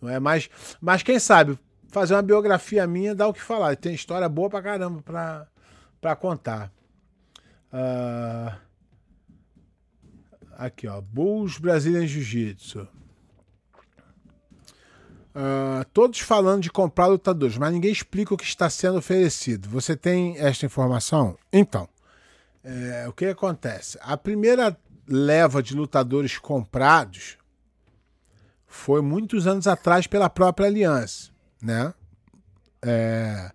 não é mais. Mas quem sabe, fazer uma biografia minha dá o que falar. Tem história boa pra caramba pra, pra contar. Uh... Aqui, ó. Bulls Brazilian Jiu-Jitsu. Uh, todos falando de comprar lutadores, mas ninguém explica o que está sendo oferecido. Você tem esta informação? Então, é, o que acontece? A primeira leva de lutadores comprados foi muitos anos atrás pela própria Aliança, né? É,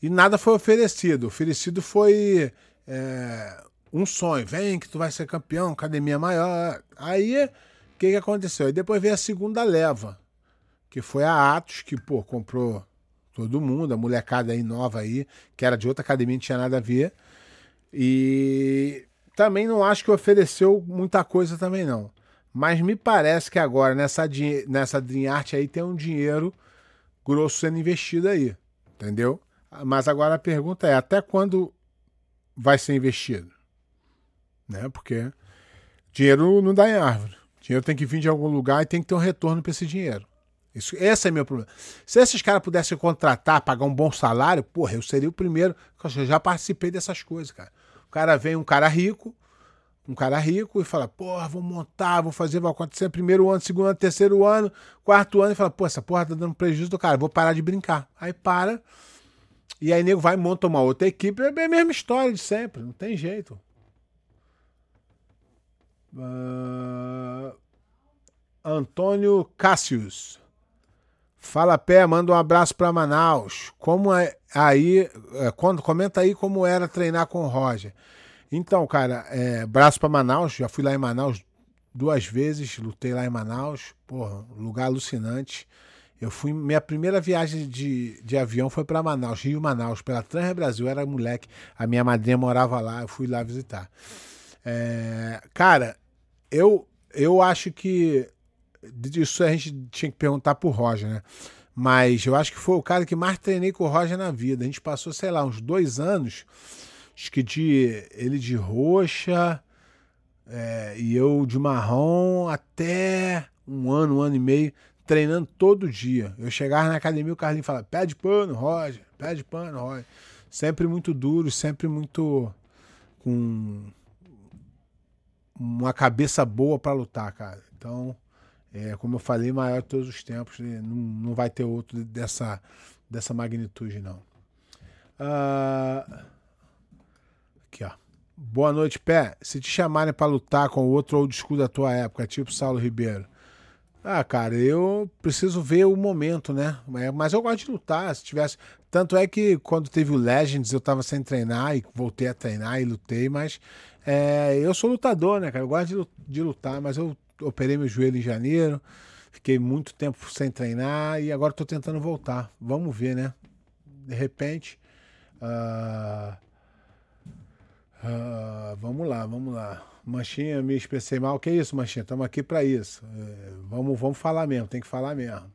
e nada foi oferecido. Oferecido foi é, um sonho. Vem que tu vai ser campeão, academia maior. Aí, o que, que aconteceu? Aí depois veio a segunda leva, que foi a Atos, que, pô, comprou todo mundo, a molecada aí nova aí, que era de outra academia, não tinha nada a ver. E também não acho que ofereceu muita coisa também não. Mas me parece que agora nessa, nessa Dream Art aí tem um dinheiro grosso sendo investido aí. Entendeu? Mas agora a pergunta é: até quando vai ser investido? Né? Porque dinheiro não dá em árvore. Dinheiro tem que vir de algum lugar e tem que ter um retorno para esse dinheiro. Isso, esse é meu problema. Se esses caras pudessem contratar, pagar um bom salário, porra, eu seria o primeiro. Eu já participei dessas coisas, cara. Cara vem, um cara rico, um cara rico, e fala, porra, vou montar, vou fazer, vai acontecer primeiro ano, segundo ano, terceiro ano, quarto ano, e fala, pô, essa porra tá dando prejuízo do cara, vou parar de brincar. Aí para, e aí nego vai monta uma outra equipe, é a mesma história de sempre, não tem jeito. Uh... Antônio Cássius. Fala Pé, manda um abraço para Manaus. Como é aí, é, quando comenta aí como era treinar com o Roger. Então, cara, é, braço para Manaus, já fui lá em Manaus duas vezes, lutei lá em Manaus, porra, lugar alucinante. Eu fui, minha primeira viagem de, de avião foi para Manaus, Rio Manaus, pela Trans Brasil, era moleque, a minha madrinha morava lá, eu fui lá visitar. É, cara, eu, eu acho que isso a gente tinha que perguntar pro Roger, né? Mas eu acho que foi o cara que mais treinei com o Roger na vida. A gente passou, sei lá, uns dois anos, acho que de ele de roxa é, e eu de marrom até um ano, um ano e meio, treinando todo dia. Eu chegava na academia, o Carlinhos falava: pede pano, Roger, pede pano, Roger. Sempre muito duro, sempre muito com uma cabeça boa para lutar, cara. Então, é, como eu falei, maior de todos os tempos. Não, não vai ter outro dessa, dessa magnitude, não. Uh, aqui, ó. Boa noite, Pé. Se te chamarem para lutar com outro old school da tua época, tipo Saulo Ribeiro. Ah, cara, eu preciso ver o momento, né? Mas eu gosto de lutar. Se tivesse. Tanto é que quando teve o Legends, eu tava sem treinar e voltei a treinar e lutei, mas é, eu sou lutador, né, cara? Eu gosto de, de lutar, mas eu operei meu joelho em janeiro, fiquei muito tempo sem treinar e agora estou tentando voltar. Vamos ver, né? De repente. Uh, uh, vamos lá, vamos lá. Manchinha, me expressei mal. Que isso, Manchinha? Estamos aqui para isso. É, vamos, vamos falar mesmo, tem que falar mesmo.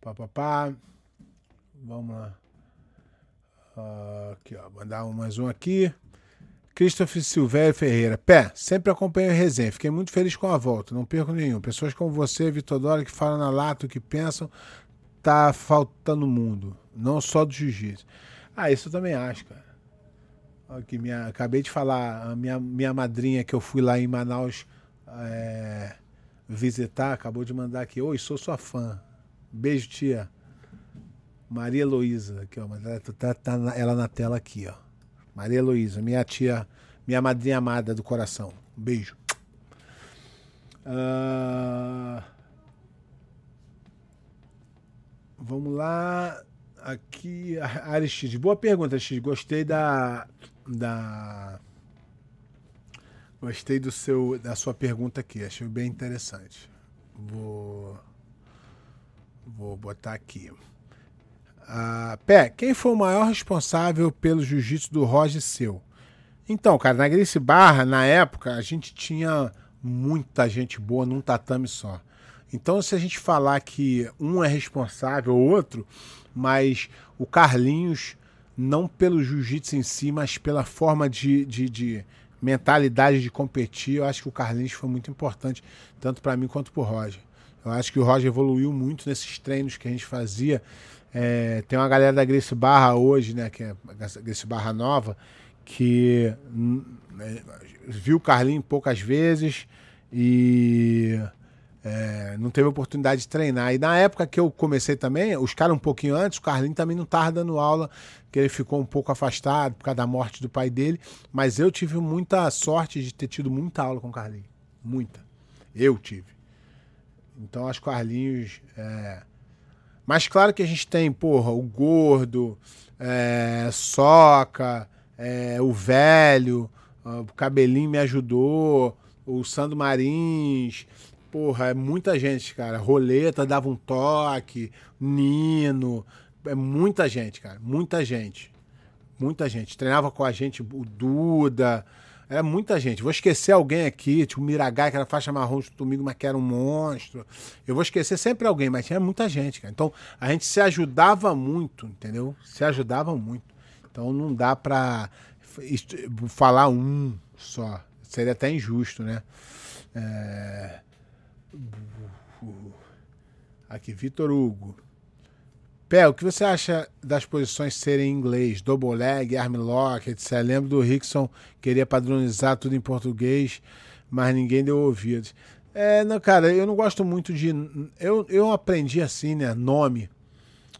Pá, pá, pá. Vamos lá. Uh, aqui, ó. Mandar um, mais um aqui. Christopher Silvério Ferreira. Pé, sempre acompanho a resenha. Fiquei muito feliz com a volta. Não perco nenhum. Pessoas como você, Vitor Dora, que falam na lata o que pensam, tá faltando mundo. Não só do jiu-jitsu. Ah, isso eu também acho, cara. Aqui, minha, acabei de falar, a minha, minha madrinha que eu fui lá em Manaus é, visitar, acabou de mandar aqui. Oi, sou sua fã. Beijo, tia. Maria Heloísa, aqui, ó. Tá, tá, tá ela na tela aqui, ó. Maria Heloísa, minha tia, minha madrinha amada do coração. Um beijo. Uh, vamos lá. Aqui, Aristide. Boa pergunta, Aristide. Gostei da. da Gostei do seu, da sua pergunta aqui. Achei bem interessante. Vou. Vou botar aqui. Ah, Pé, quem foi o maior responsável pelo jiu-jitsu do Roger seu? Então, cara, na Grace Barra, na época, a gente tinha muita gente boa num tatame só. Então, se a gente falar que um é responsável ou outro, mas o Carlinhos, não pelo jiu-jitsu em si, mas pela forma de, de, de, mentalidade de competir, eu acho que o Carlinhos foi muito importante, tanto para mim quanto para o Roger. Eu acho que o Roger evoluiu muito nesses treinos que a gente fazia é, tem uma galera da Grace Barra hoje, né? Que é a Grace Barra Nova, que hum, é, viu o Carlinho poucas vezes e é, não teve oportunidade de treinar. E na época que eu comecei também, os caras um pouquinho antes, o Carlinho também não estava dando aula, que ele ficou um pouco afastado por causa da morte do pai dele. Mas eu tive muita sorte de ter tido muita aula com o Carlinho. Muita. Eu tive. Então acho que o Carlinhos. É, mas claro que a gente tem, porra, o gordo, é, soca, é, o velho, o cabelinho me ajudou, o Sandro Marins, porra, é muita gente, cara. Roleta dava um toque, Nino, é muita gente, cara, muita gente. Muita gente. Treinava com a gente o Duda, Era muita gente. Vou esquecer alguém aqui, tipo Miragai, que era faixa marrom domingo, mas que era um monstro. Eu vou esquecer sempre alguém, mas tinha muita gente, cara. Então a gente se ajudava muito, entendeu? Se ajudava muito. Então não dá pra falar um só. Seria até injusto, né? É... Aqui, Vitor Hugo. Pé, o que você acha das posições serem em inglês? Double leg, arm lock, etc. Lembro do Rickson queria padronizar tudo em português, mas ninguém deu ouvidos. É, não, cara, eu não gosto muito de. Eu, eu aprendi assim, né? Nome.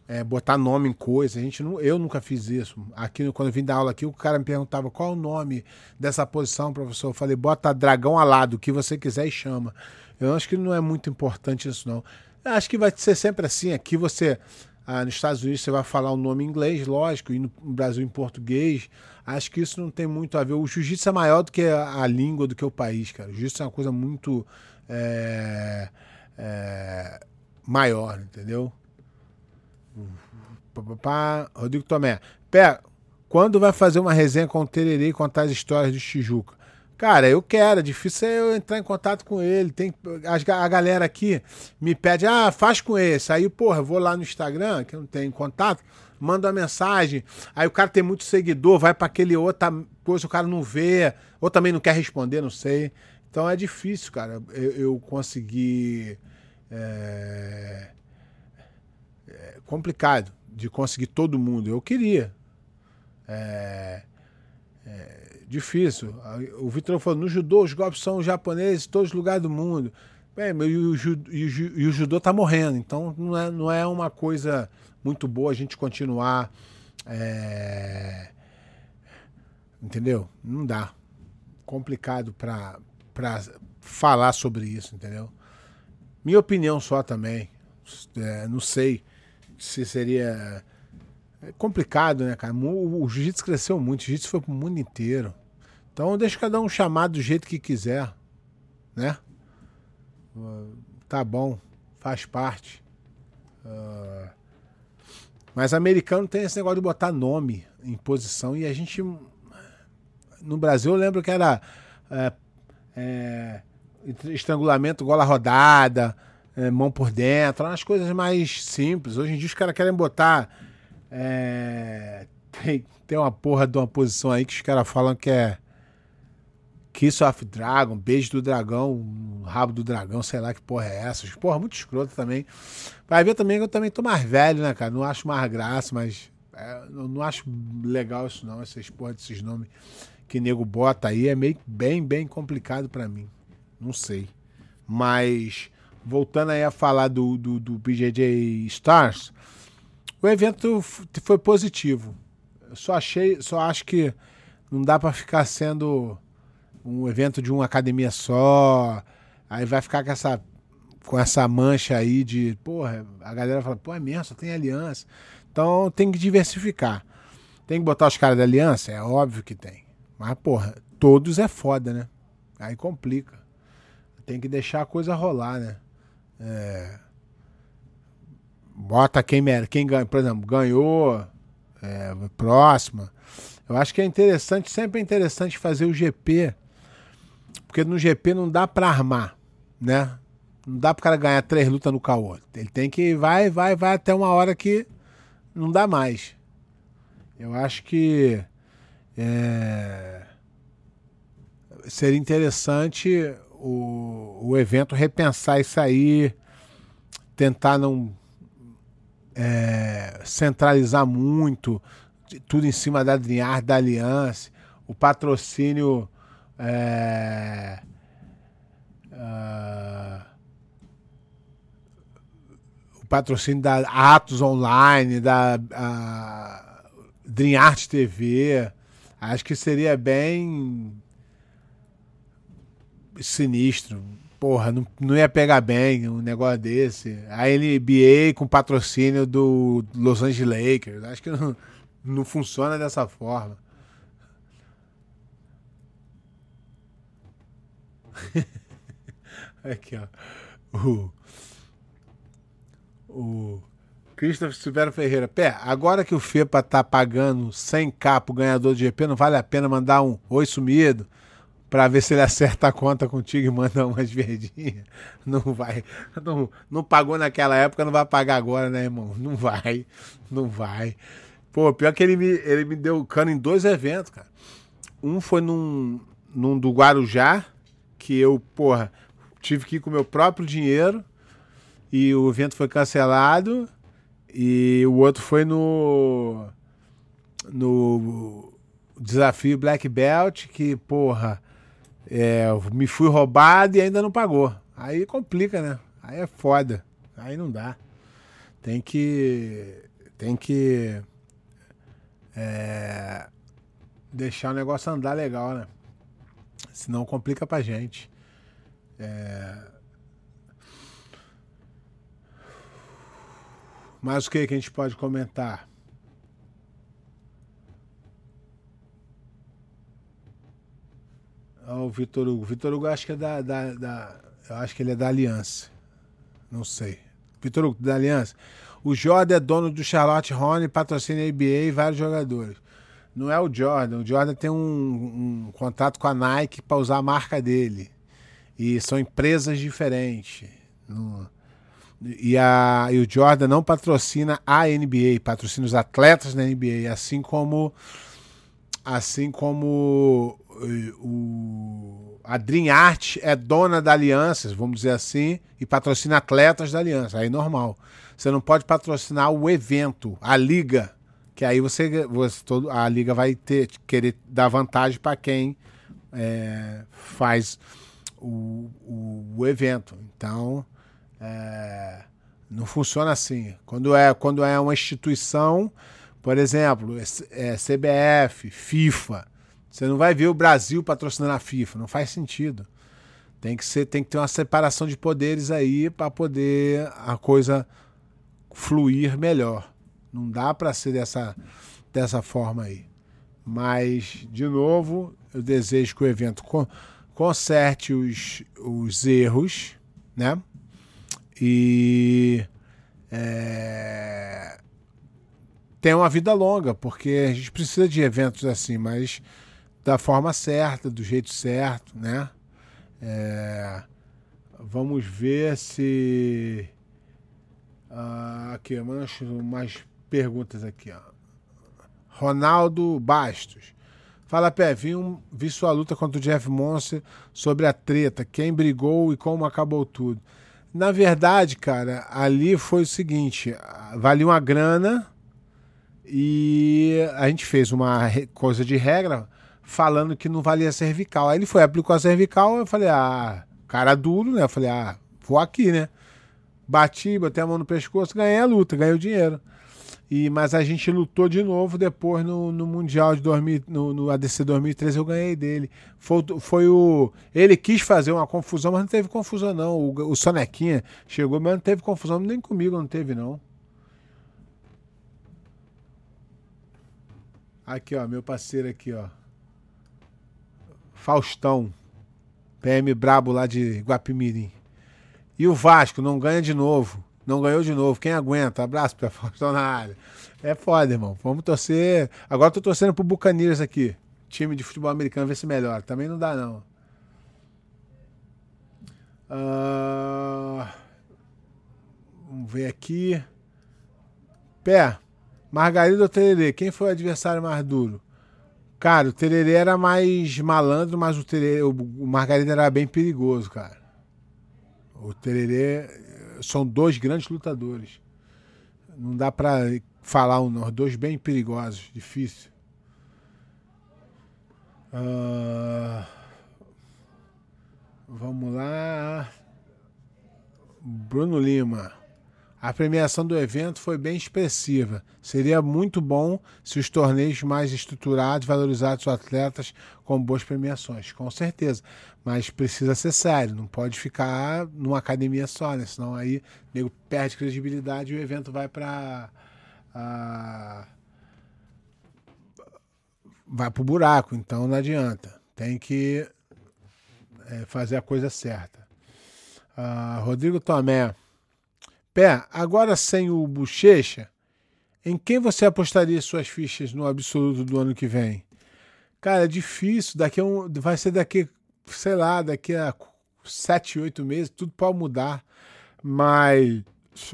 É, botar nome em coisa. A gente não, eu nunca fiz isso. Aqui, quando eu vim dar aula aqui, o cara me perguntava qual o nome dessa posição, professor. Eu falei, bota dragão alado, o que você quiser e chama. Eu acho que não é muito importante isso, não. Eu acho que vai ser sempre assim. Aqui você ah, nos Estados Unidos você vai falar o nome em inglês, lógico, e no Brasil em português. Acho que isso não tem muito a ver. O jiu-jitsu é maior do que a, língua, do que o país, cara. O jiu-jitsu é uma coisa muito é, é, maior, entendeu? Pá, Rodrigo Tomé. Pé, quando vai fazer uma resenha com o Tererê e contar as histórias do Tijuca? Cara, eu quero, é difícil eu entrar em contato com ele. Tem a, a galera aqui me pede, ah, faz com esse. Aí, porra, eu vou lá no Instagram, que eu não tenho contato, mando uma mensagem. Aí o cara tem muito seguidor, vai para aquele outra coisa, o cara não vê, ou também não quer responder, não sei. Então é difícil, cara, eu, eu conseguir. É, é complicado de conseguir todo mundo. Eu queria. É, é, difícil. O Vitor falou, no judô os golpes são japoneses em todos os lugares do mundo. Bem, e o, judô, e o judô tá morrendo, então não é, não é uma coisa muito boa a gente continuar. É... Entendeu? Não dá. Complicado para falar sobre isso, entendeu? Minha opinião só também. É, não sei se seria é complicado, né, cara? O, o jiu-jitsu cresceu muito, o jiu-jitsu foi pro mundo inteiro. Então deixa cada um chamar do jeito que quiser, né? Tá bom, faz parte. Uh, mas americano tem esse negócio de botar nome em posição e a gente. No Brasil eu lembro que era é, é, estrangulamento, gola rodada, é, mão por dentro, umas coisas mais simples. Hoje em dia os caras querem botar é, tem, tem uma porra de uma posição aí que os caras falam que é Kiss of Dragon, beijo do dragão, rabo do dragão, sei lá que porra é essa. Porra, muito escroto também. Vai ver também que eu também tô mais velho, né, cara? Não acho mais graça, mas é, não acho legal isso não, essas porra desses nomes que nego bota aí. É meio bem, bem complicado para mim. Não sei. Mas, voltando aí a falar do, do, do BJJ Stars, o evento foi positivo. Eu só achei, só acho que não dá para ficar sendo um evento de uma academia só. Aí vai ficar com essa com essa mancha aí de, porra, a galera fala, pô, é mesmo, só tem aliança. Então tem que diversificar. Tem que botar os caras da aliança? É óbvio que tem. Mas, porra, todos é foda, né? Aí complica. Tem que deixar a coisa rolar, né? É bota quem, quem ganha, por exemplo, ganhou, é, próxima. Eu acho que é interessante, sempre é interessante fazer o GP, porque no GP não dá para armar, né? Não dá para o cara ganhar três lutas no caô. Ele tem que vai, vai, vai até uma hora que não dá mais. Eu acho que é, seria interessante o, o evento repensar isso aí, tentar não é, centralizar muito, tudo em cima da Adriar, da Aliança, o patrocínio. É, uh, o patrocínio da Atos Online, da uh, Dream Art TV. Acho que seria bem sinistro porra, não, não ia pegar bem um negócio desse. A NBA com patrocínio do Los Angeles Lakers. Acho que não, não funciona dessa forma. Aqui, ó. O, o Christopher Silveira Ferreira. Pé, agora que o FEPA tá pagando 100k pro ganhador de GP, não vale a pena mandar um oi sumido? Para ver se ele acerta a conta contigo e manda umas verdinhas. Não vai. Não, não pagou naquela época, não vai pagar agora, né, irmão? Não vai. Não vai. Pô, pior que ele me, ele me deu cano em dois eventos, cara. Um foi num, num do Guarujá, que eu, porra, tive que ir com meu próprio dinheiro e o evento foi cancelado. E o outro foi no. No desafio Black Belt, que, porra, é, me fui roubado e ainda não pagou. Aí complica, né? Aí é foda. Aí não dá. Tem que. Tem que. É, deixar o negócio andar legal, né? Senão complica pra gente. É... Mas o que, que a gente pode comentar? O Vitor Hugo. Vitor Hugo acho que é da, da, da, Eu acho que ele é da Aliança. Não sei. Vitor Hugo, da Aliança. O Jordan é dono do Charlotte Hornets, patrocina a NBA e vários jogadores. Não é o Jordan. O Jordan tem um, um contato com a Nike para usar a marca dele. E são empresas diferentes. E, a, e o Jordan não patrocina a NBA, patrocina os atletas da NBA, assim como assim como o, a Dream Art é dona da Aliança, vamos dizer assim, e patrocina atletas da Aliança. Aí normal. Você não pode patrocinar o evento, a liga, que aí você, você todo, a liga vai ter querer dar vantagem para quem é, faz o, o, o, evento. Então é, não funciona assim. Quando é quando é uma instituição, por exemplo, é, é CBF, FIFA você não vai ver o Brasil patrocinando a FIFA, não faz sentido. Tem que ser, tem que ter uma separação de poderes aí para poder a coisa fluir melhor. Não dá para ser dessa dessa forma aí. Mas de novo, eu desejo que o evento conserte os, os erros, né? E é, tenha uma vida longa, porque a gente precisa de eventos assim, mas da forma certa, do jeito certo, né? É, vamos ver se. Ah, aqui, mais, mais perguntas aqui. Ó. Ronaldo Bastos. Fala, Pé, vi, um, vi sua luta contra o Jeff Monster sobre a treta, quem brigou e como acabou tudo. Na verdade, cara, ali foi o seguinte: valia uma grana e a gente fez uma coisa de regra falando que não valia cervical. Aí ele foi, aplicou a cervical, eu falei, ah, cara duro, né? Eu falei, ah, vou aqui, né? Bati, botei a mão no pescoço, ganhei a luta, ganhei o dinheiro. E, mas a gente lutou de novo depois no, no Mundial de 2000, no, no, ADC 2013, eu ganhei dele. Foi, foi o. Ele quis fazer uma confusão, mas não teve confusão, não. O, o Sonequinha chegou, mas não teve confusão, nem comigo não teve, não. Aqui, ó, meu parceiro aqui, ó. Faustão, PM brabo lá de Guapimirim. E o Vasco não ganha de novo. Não ganhou de novo. Quem aguenta? Abraço para Faustão na área. É foda, irmão. Vamos torcer. Agora tô torcendo pro Buccaneers aqui. Time de futebol americano, ver se melhora. Também não dá, não. Uh... Vamos ver aqui. Pé. Margarida ou Tererê? Quem foi o adversário mais duro? Cara, o Tererê era mais malandro, mas o, tererê, o, Margarida era bem perigoso, cara. O Tererê são dois grandes lutadores. Não dá pra falar um, não. Dois bem perigosos, difícil. Uh, vamos lá. Bruno Lima. A premiação do evento foi bem expressiva. Seria muito bom se os torneios mais estruturados valorizassem os atletas com boas premiações, com certeza. Mas precisa ser sério, não pode ficar numa academia só, né? Senão aí o nego perde credibilidade e o evento vai para. Vai para o buraco, então não adianta. Tem que é, fazer a coisa certa. Uh, Rodrigo Tomé. Pé, agora sem o Bochecha, em quem você apostaria suas fichas no absoluto do ano que vem? Cara, é difícil. Daqui um, vai ser daqui sei lá, daqui a sete, oito meses, tudo pode mudar. Mas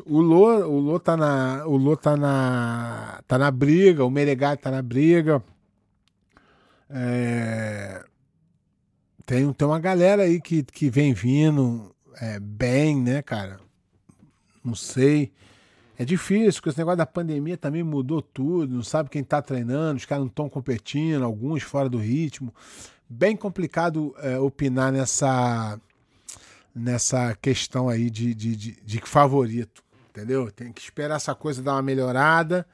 o Lô, o Lô tá na, o Lô tá na, tá na briga, o Meregali tá na briga. É, tem, tem uma galera aí que, que vem vindo é, bem, né, cara? Não sei. É difícil, porque esse negócio da pandemia também mudou tudo. Não sabe quem tá treinando, os caras não estão competindo, alguns fora do ritmo. Bem complicado é, opinar nessa, nessa questão aí de, de, de, de favorito, entendeu? Tem que esperar essa coisa dar uma melhorada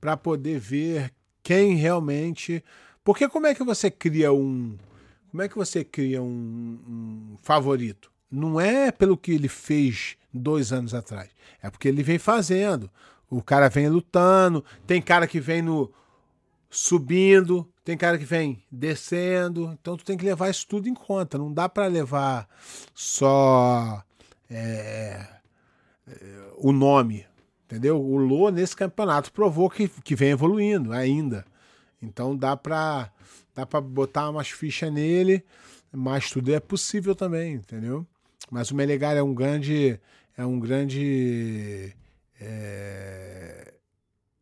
para poder ver quem realmente. Porque como é que você cria um. Como é que você cria um, um favorito? Não é pelo que ele fez dois anos atrás. É porque ele vem fazendo. O cara vem lutando. Tem cara que vem no subindo, tem cara que vem descendo. Então tu tem que levar isso tudo em conta. Não dá para levar só é, o nome, entendeu? O Lô nesse campeonato provou que, que vem evoluindo ainda. Então dá para dá para botar umas fichas nele, mas tudo é possível também, entendeu? Mas o Menegar é um grande é um grande é,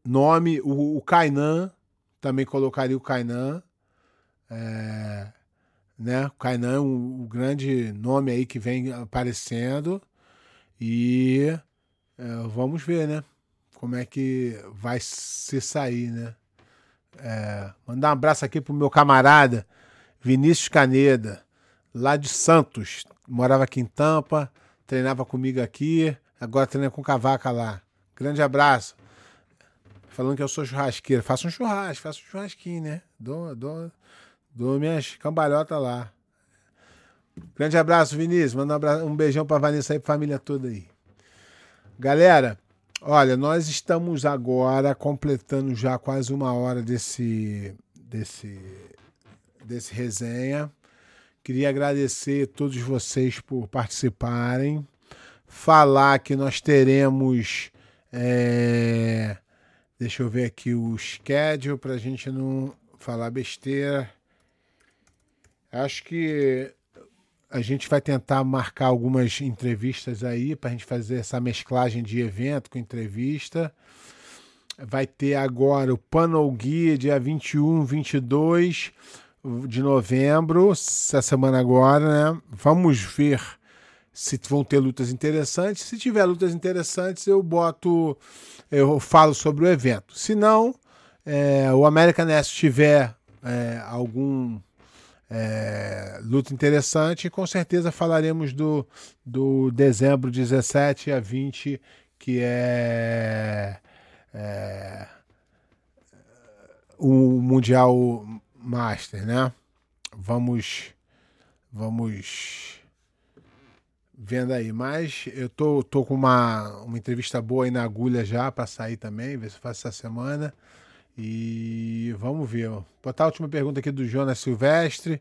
nome. O, o Kainan também colocaria o Kainan. É, né? O Kainan é um, um, grande nome aí que vem aparecendo. E é, vamos ver, né? Como é que vai se sair, né? É, mandar um abraço aqui pro meu camarada Vinícius Caneda, lá de Santos. Morava aqui em Tampa treinava comigo aqui, agora treina com Cavaca lá. Grande abraço. Falando que eu sou churrasqueiro. Faço um churrasco, faço um churrasquinho, né? Dou, dou, dou minhas cambalhotas lá. Grande abraço, Vinícius. Manda um, abraço, um beijão pra Vanessa e pra família toda aí. Galera, olha, nós estamos agora completando já quase uma hora desse, desse, desse resenha. Queria agradecer a todos vocês por participarem. Falar que nós teremos. É... Deixa eu ver aqui o schedule para a gente não falar besteira. Acho que a gente vai tentar marcar algumas entrevistas aí para a gente fazer essa mesclagem de evento com entrevista. Vai ter agora o Panel Guia, dia 21, 22 de novembro, essa semana agora, né? Vamos ver se vão ter lutas interessantes. Se tiver lutas interessantes, eu boto, eu falo sobre o evento. Se não, é, o American Nest tiver é, algum é, luta interessante, com certeza falaremos do, do dezembro 17 a 20, que é, é o Mundial Master, né? Vamos vamos vendo aí, mas eu tô, tô com uma, uma entrevista boa aí na agulha já para sair também, ver se faço essa semana. E vamos ver. Vou botar a última pergunta aqui do Jonas Silvestre.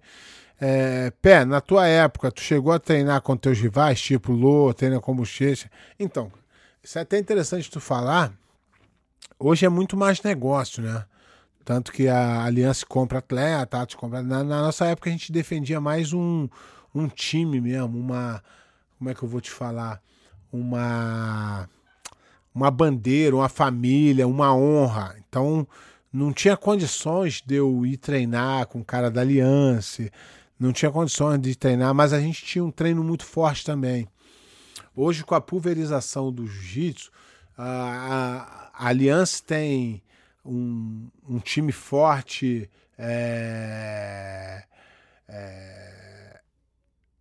É, Pé, na tua época, tu chegou a treinar com teus rivais, tipo Lô, treina com Bochecha? Então, isso é até interessante tu falar. Hoje é muito mais negócio, né? Tanto que a Aliança compra atleta, a compra. Na, na, nossa época a gente defendia mais um, um time mesmo, uma. Como é que eu vou te falar? Uma. Uma bandeira, uma família, uma honra. Então não tinha condições de eu ir treinar com o cara da Aliança, não tinha condições de treinar, mas a gente tinha um treino muito forte também. Hoje, com a pulverização do jiu-jitsu, a, a, a Aliança tem um, um time forte é, é,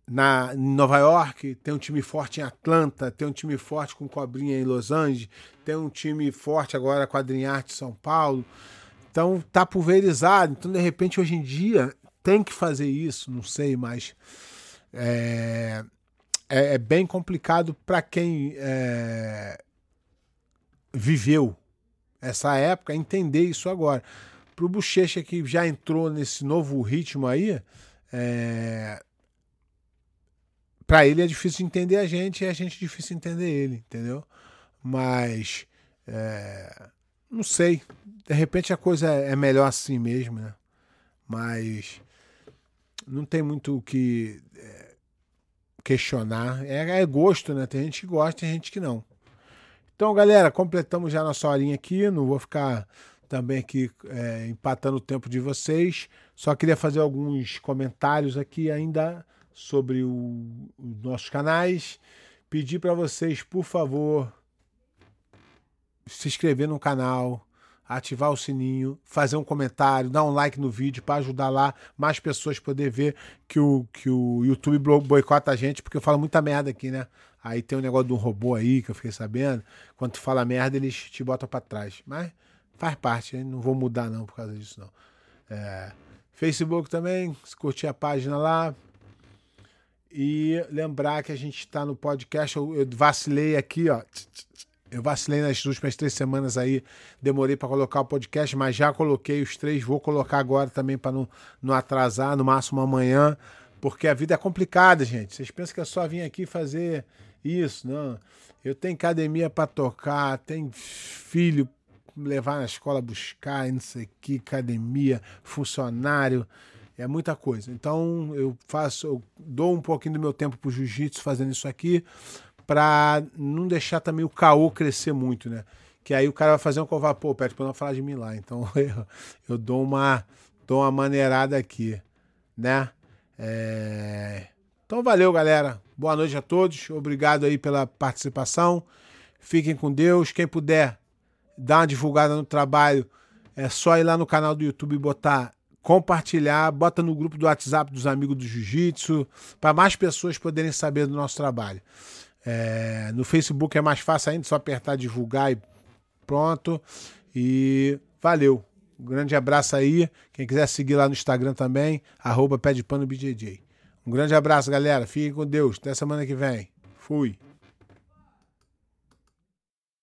na, em Nova York, tem um time forte em Atlanta, tem um time forte com Cobrinha em Los Angeles, tem um time forte agora com Adriarte em São Paulo. Então tá pulverizado. Então, de repente, hoje em dia, tem que fazer isso, não sei, mas é, é, é bem complicado para quem é, viveu essa época, entender isso agora. Para o Bochecha que já entrou nesse novo ritmo aí, é... para ele é difícil entender a gente e a gente é difícil entender ele, entendeu? Mas é... não sei, de repente a coisa é melhor assim mesmo, né? Mas não tem muito o que é, questionar. É, é, gosto, né? Tem gente que gosta, tem gente que não. Então, galera, completamos já nossa horinha aqui. Não vou ficar também aqui é, empatando o tempo de vocês. Só queria fazer alguns comentários aqui ainda sobre o, os nossos canais. Pedir para vocês, por favor, se inscrever no canal, ativar o sininho, fazer um comentário, dar um like no vídeo para ajudar lá mais pessoas poder ver que o, que o YouTube boicota a gente, porque eu falo muita merda aqui, né? Aí tem um negócio de um robô aí que eu fiquei sabendo. Quando tu fala merda, eles te botam para trás. Mas faz parte, não vou mudar não por causa disso não. É, Facebook também, se curtir a página lá. E lembrar que a gente está no podcast. Eu, eu vacilei aqui, ó. Eu vacilei nas últimas três semanas aí, demorei para colocar o podcast, mas já coloquei os três, vou colocar agora também para não, não atrasar, no máximo amanhã, porque a vida é complicada, gente. Vocês pensam que é só vir aqui fazer isso? Não. Eu tenho academia para tocar, tenho filho levar na escola buscar, não sei que, academia, funcionário, é muita coisa. Então eu faço, eu dou um pouquinho do meu tempo pro jiu-jitsu fazendo isso aqui, para não deixar também o caô crescer muito, né? Que aí o cara vai fazer um covar, pô, pede pra não falar de mim lá. Então eu, eu dou uma dou uma maneirada aqui, né? É... Então valeu, galera. Boa noite a todos. Obrigado aí pela participação. Fiquem com Deus. Quem puder dar uma divulgada no trabalho, é só ir lá no canal do YouTube e botar compartilhar, bota no grupo do WhatsApp dos amigos do Jiu-Jitsu, para mais pessoas poderem saber do nosso trabalho. É, no Facebook é mais fácil ainda, só apertar divulgar e pronto. E valeu. Um grande abraço aí. Quem quiser seguir lá no Instagram também, arroba BJJ. Um grande abraço, galera. Fiquem com Deus. Até semana que vem. Fui.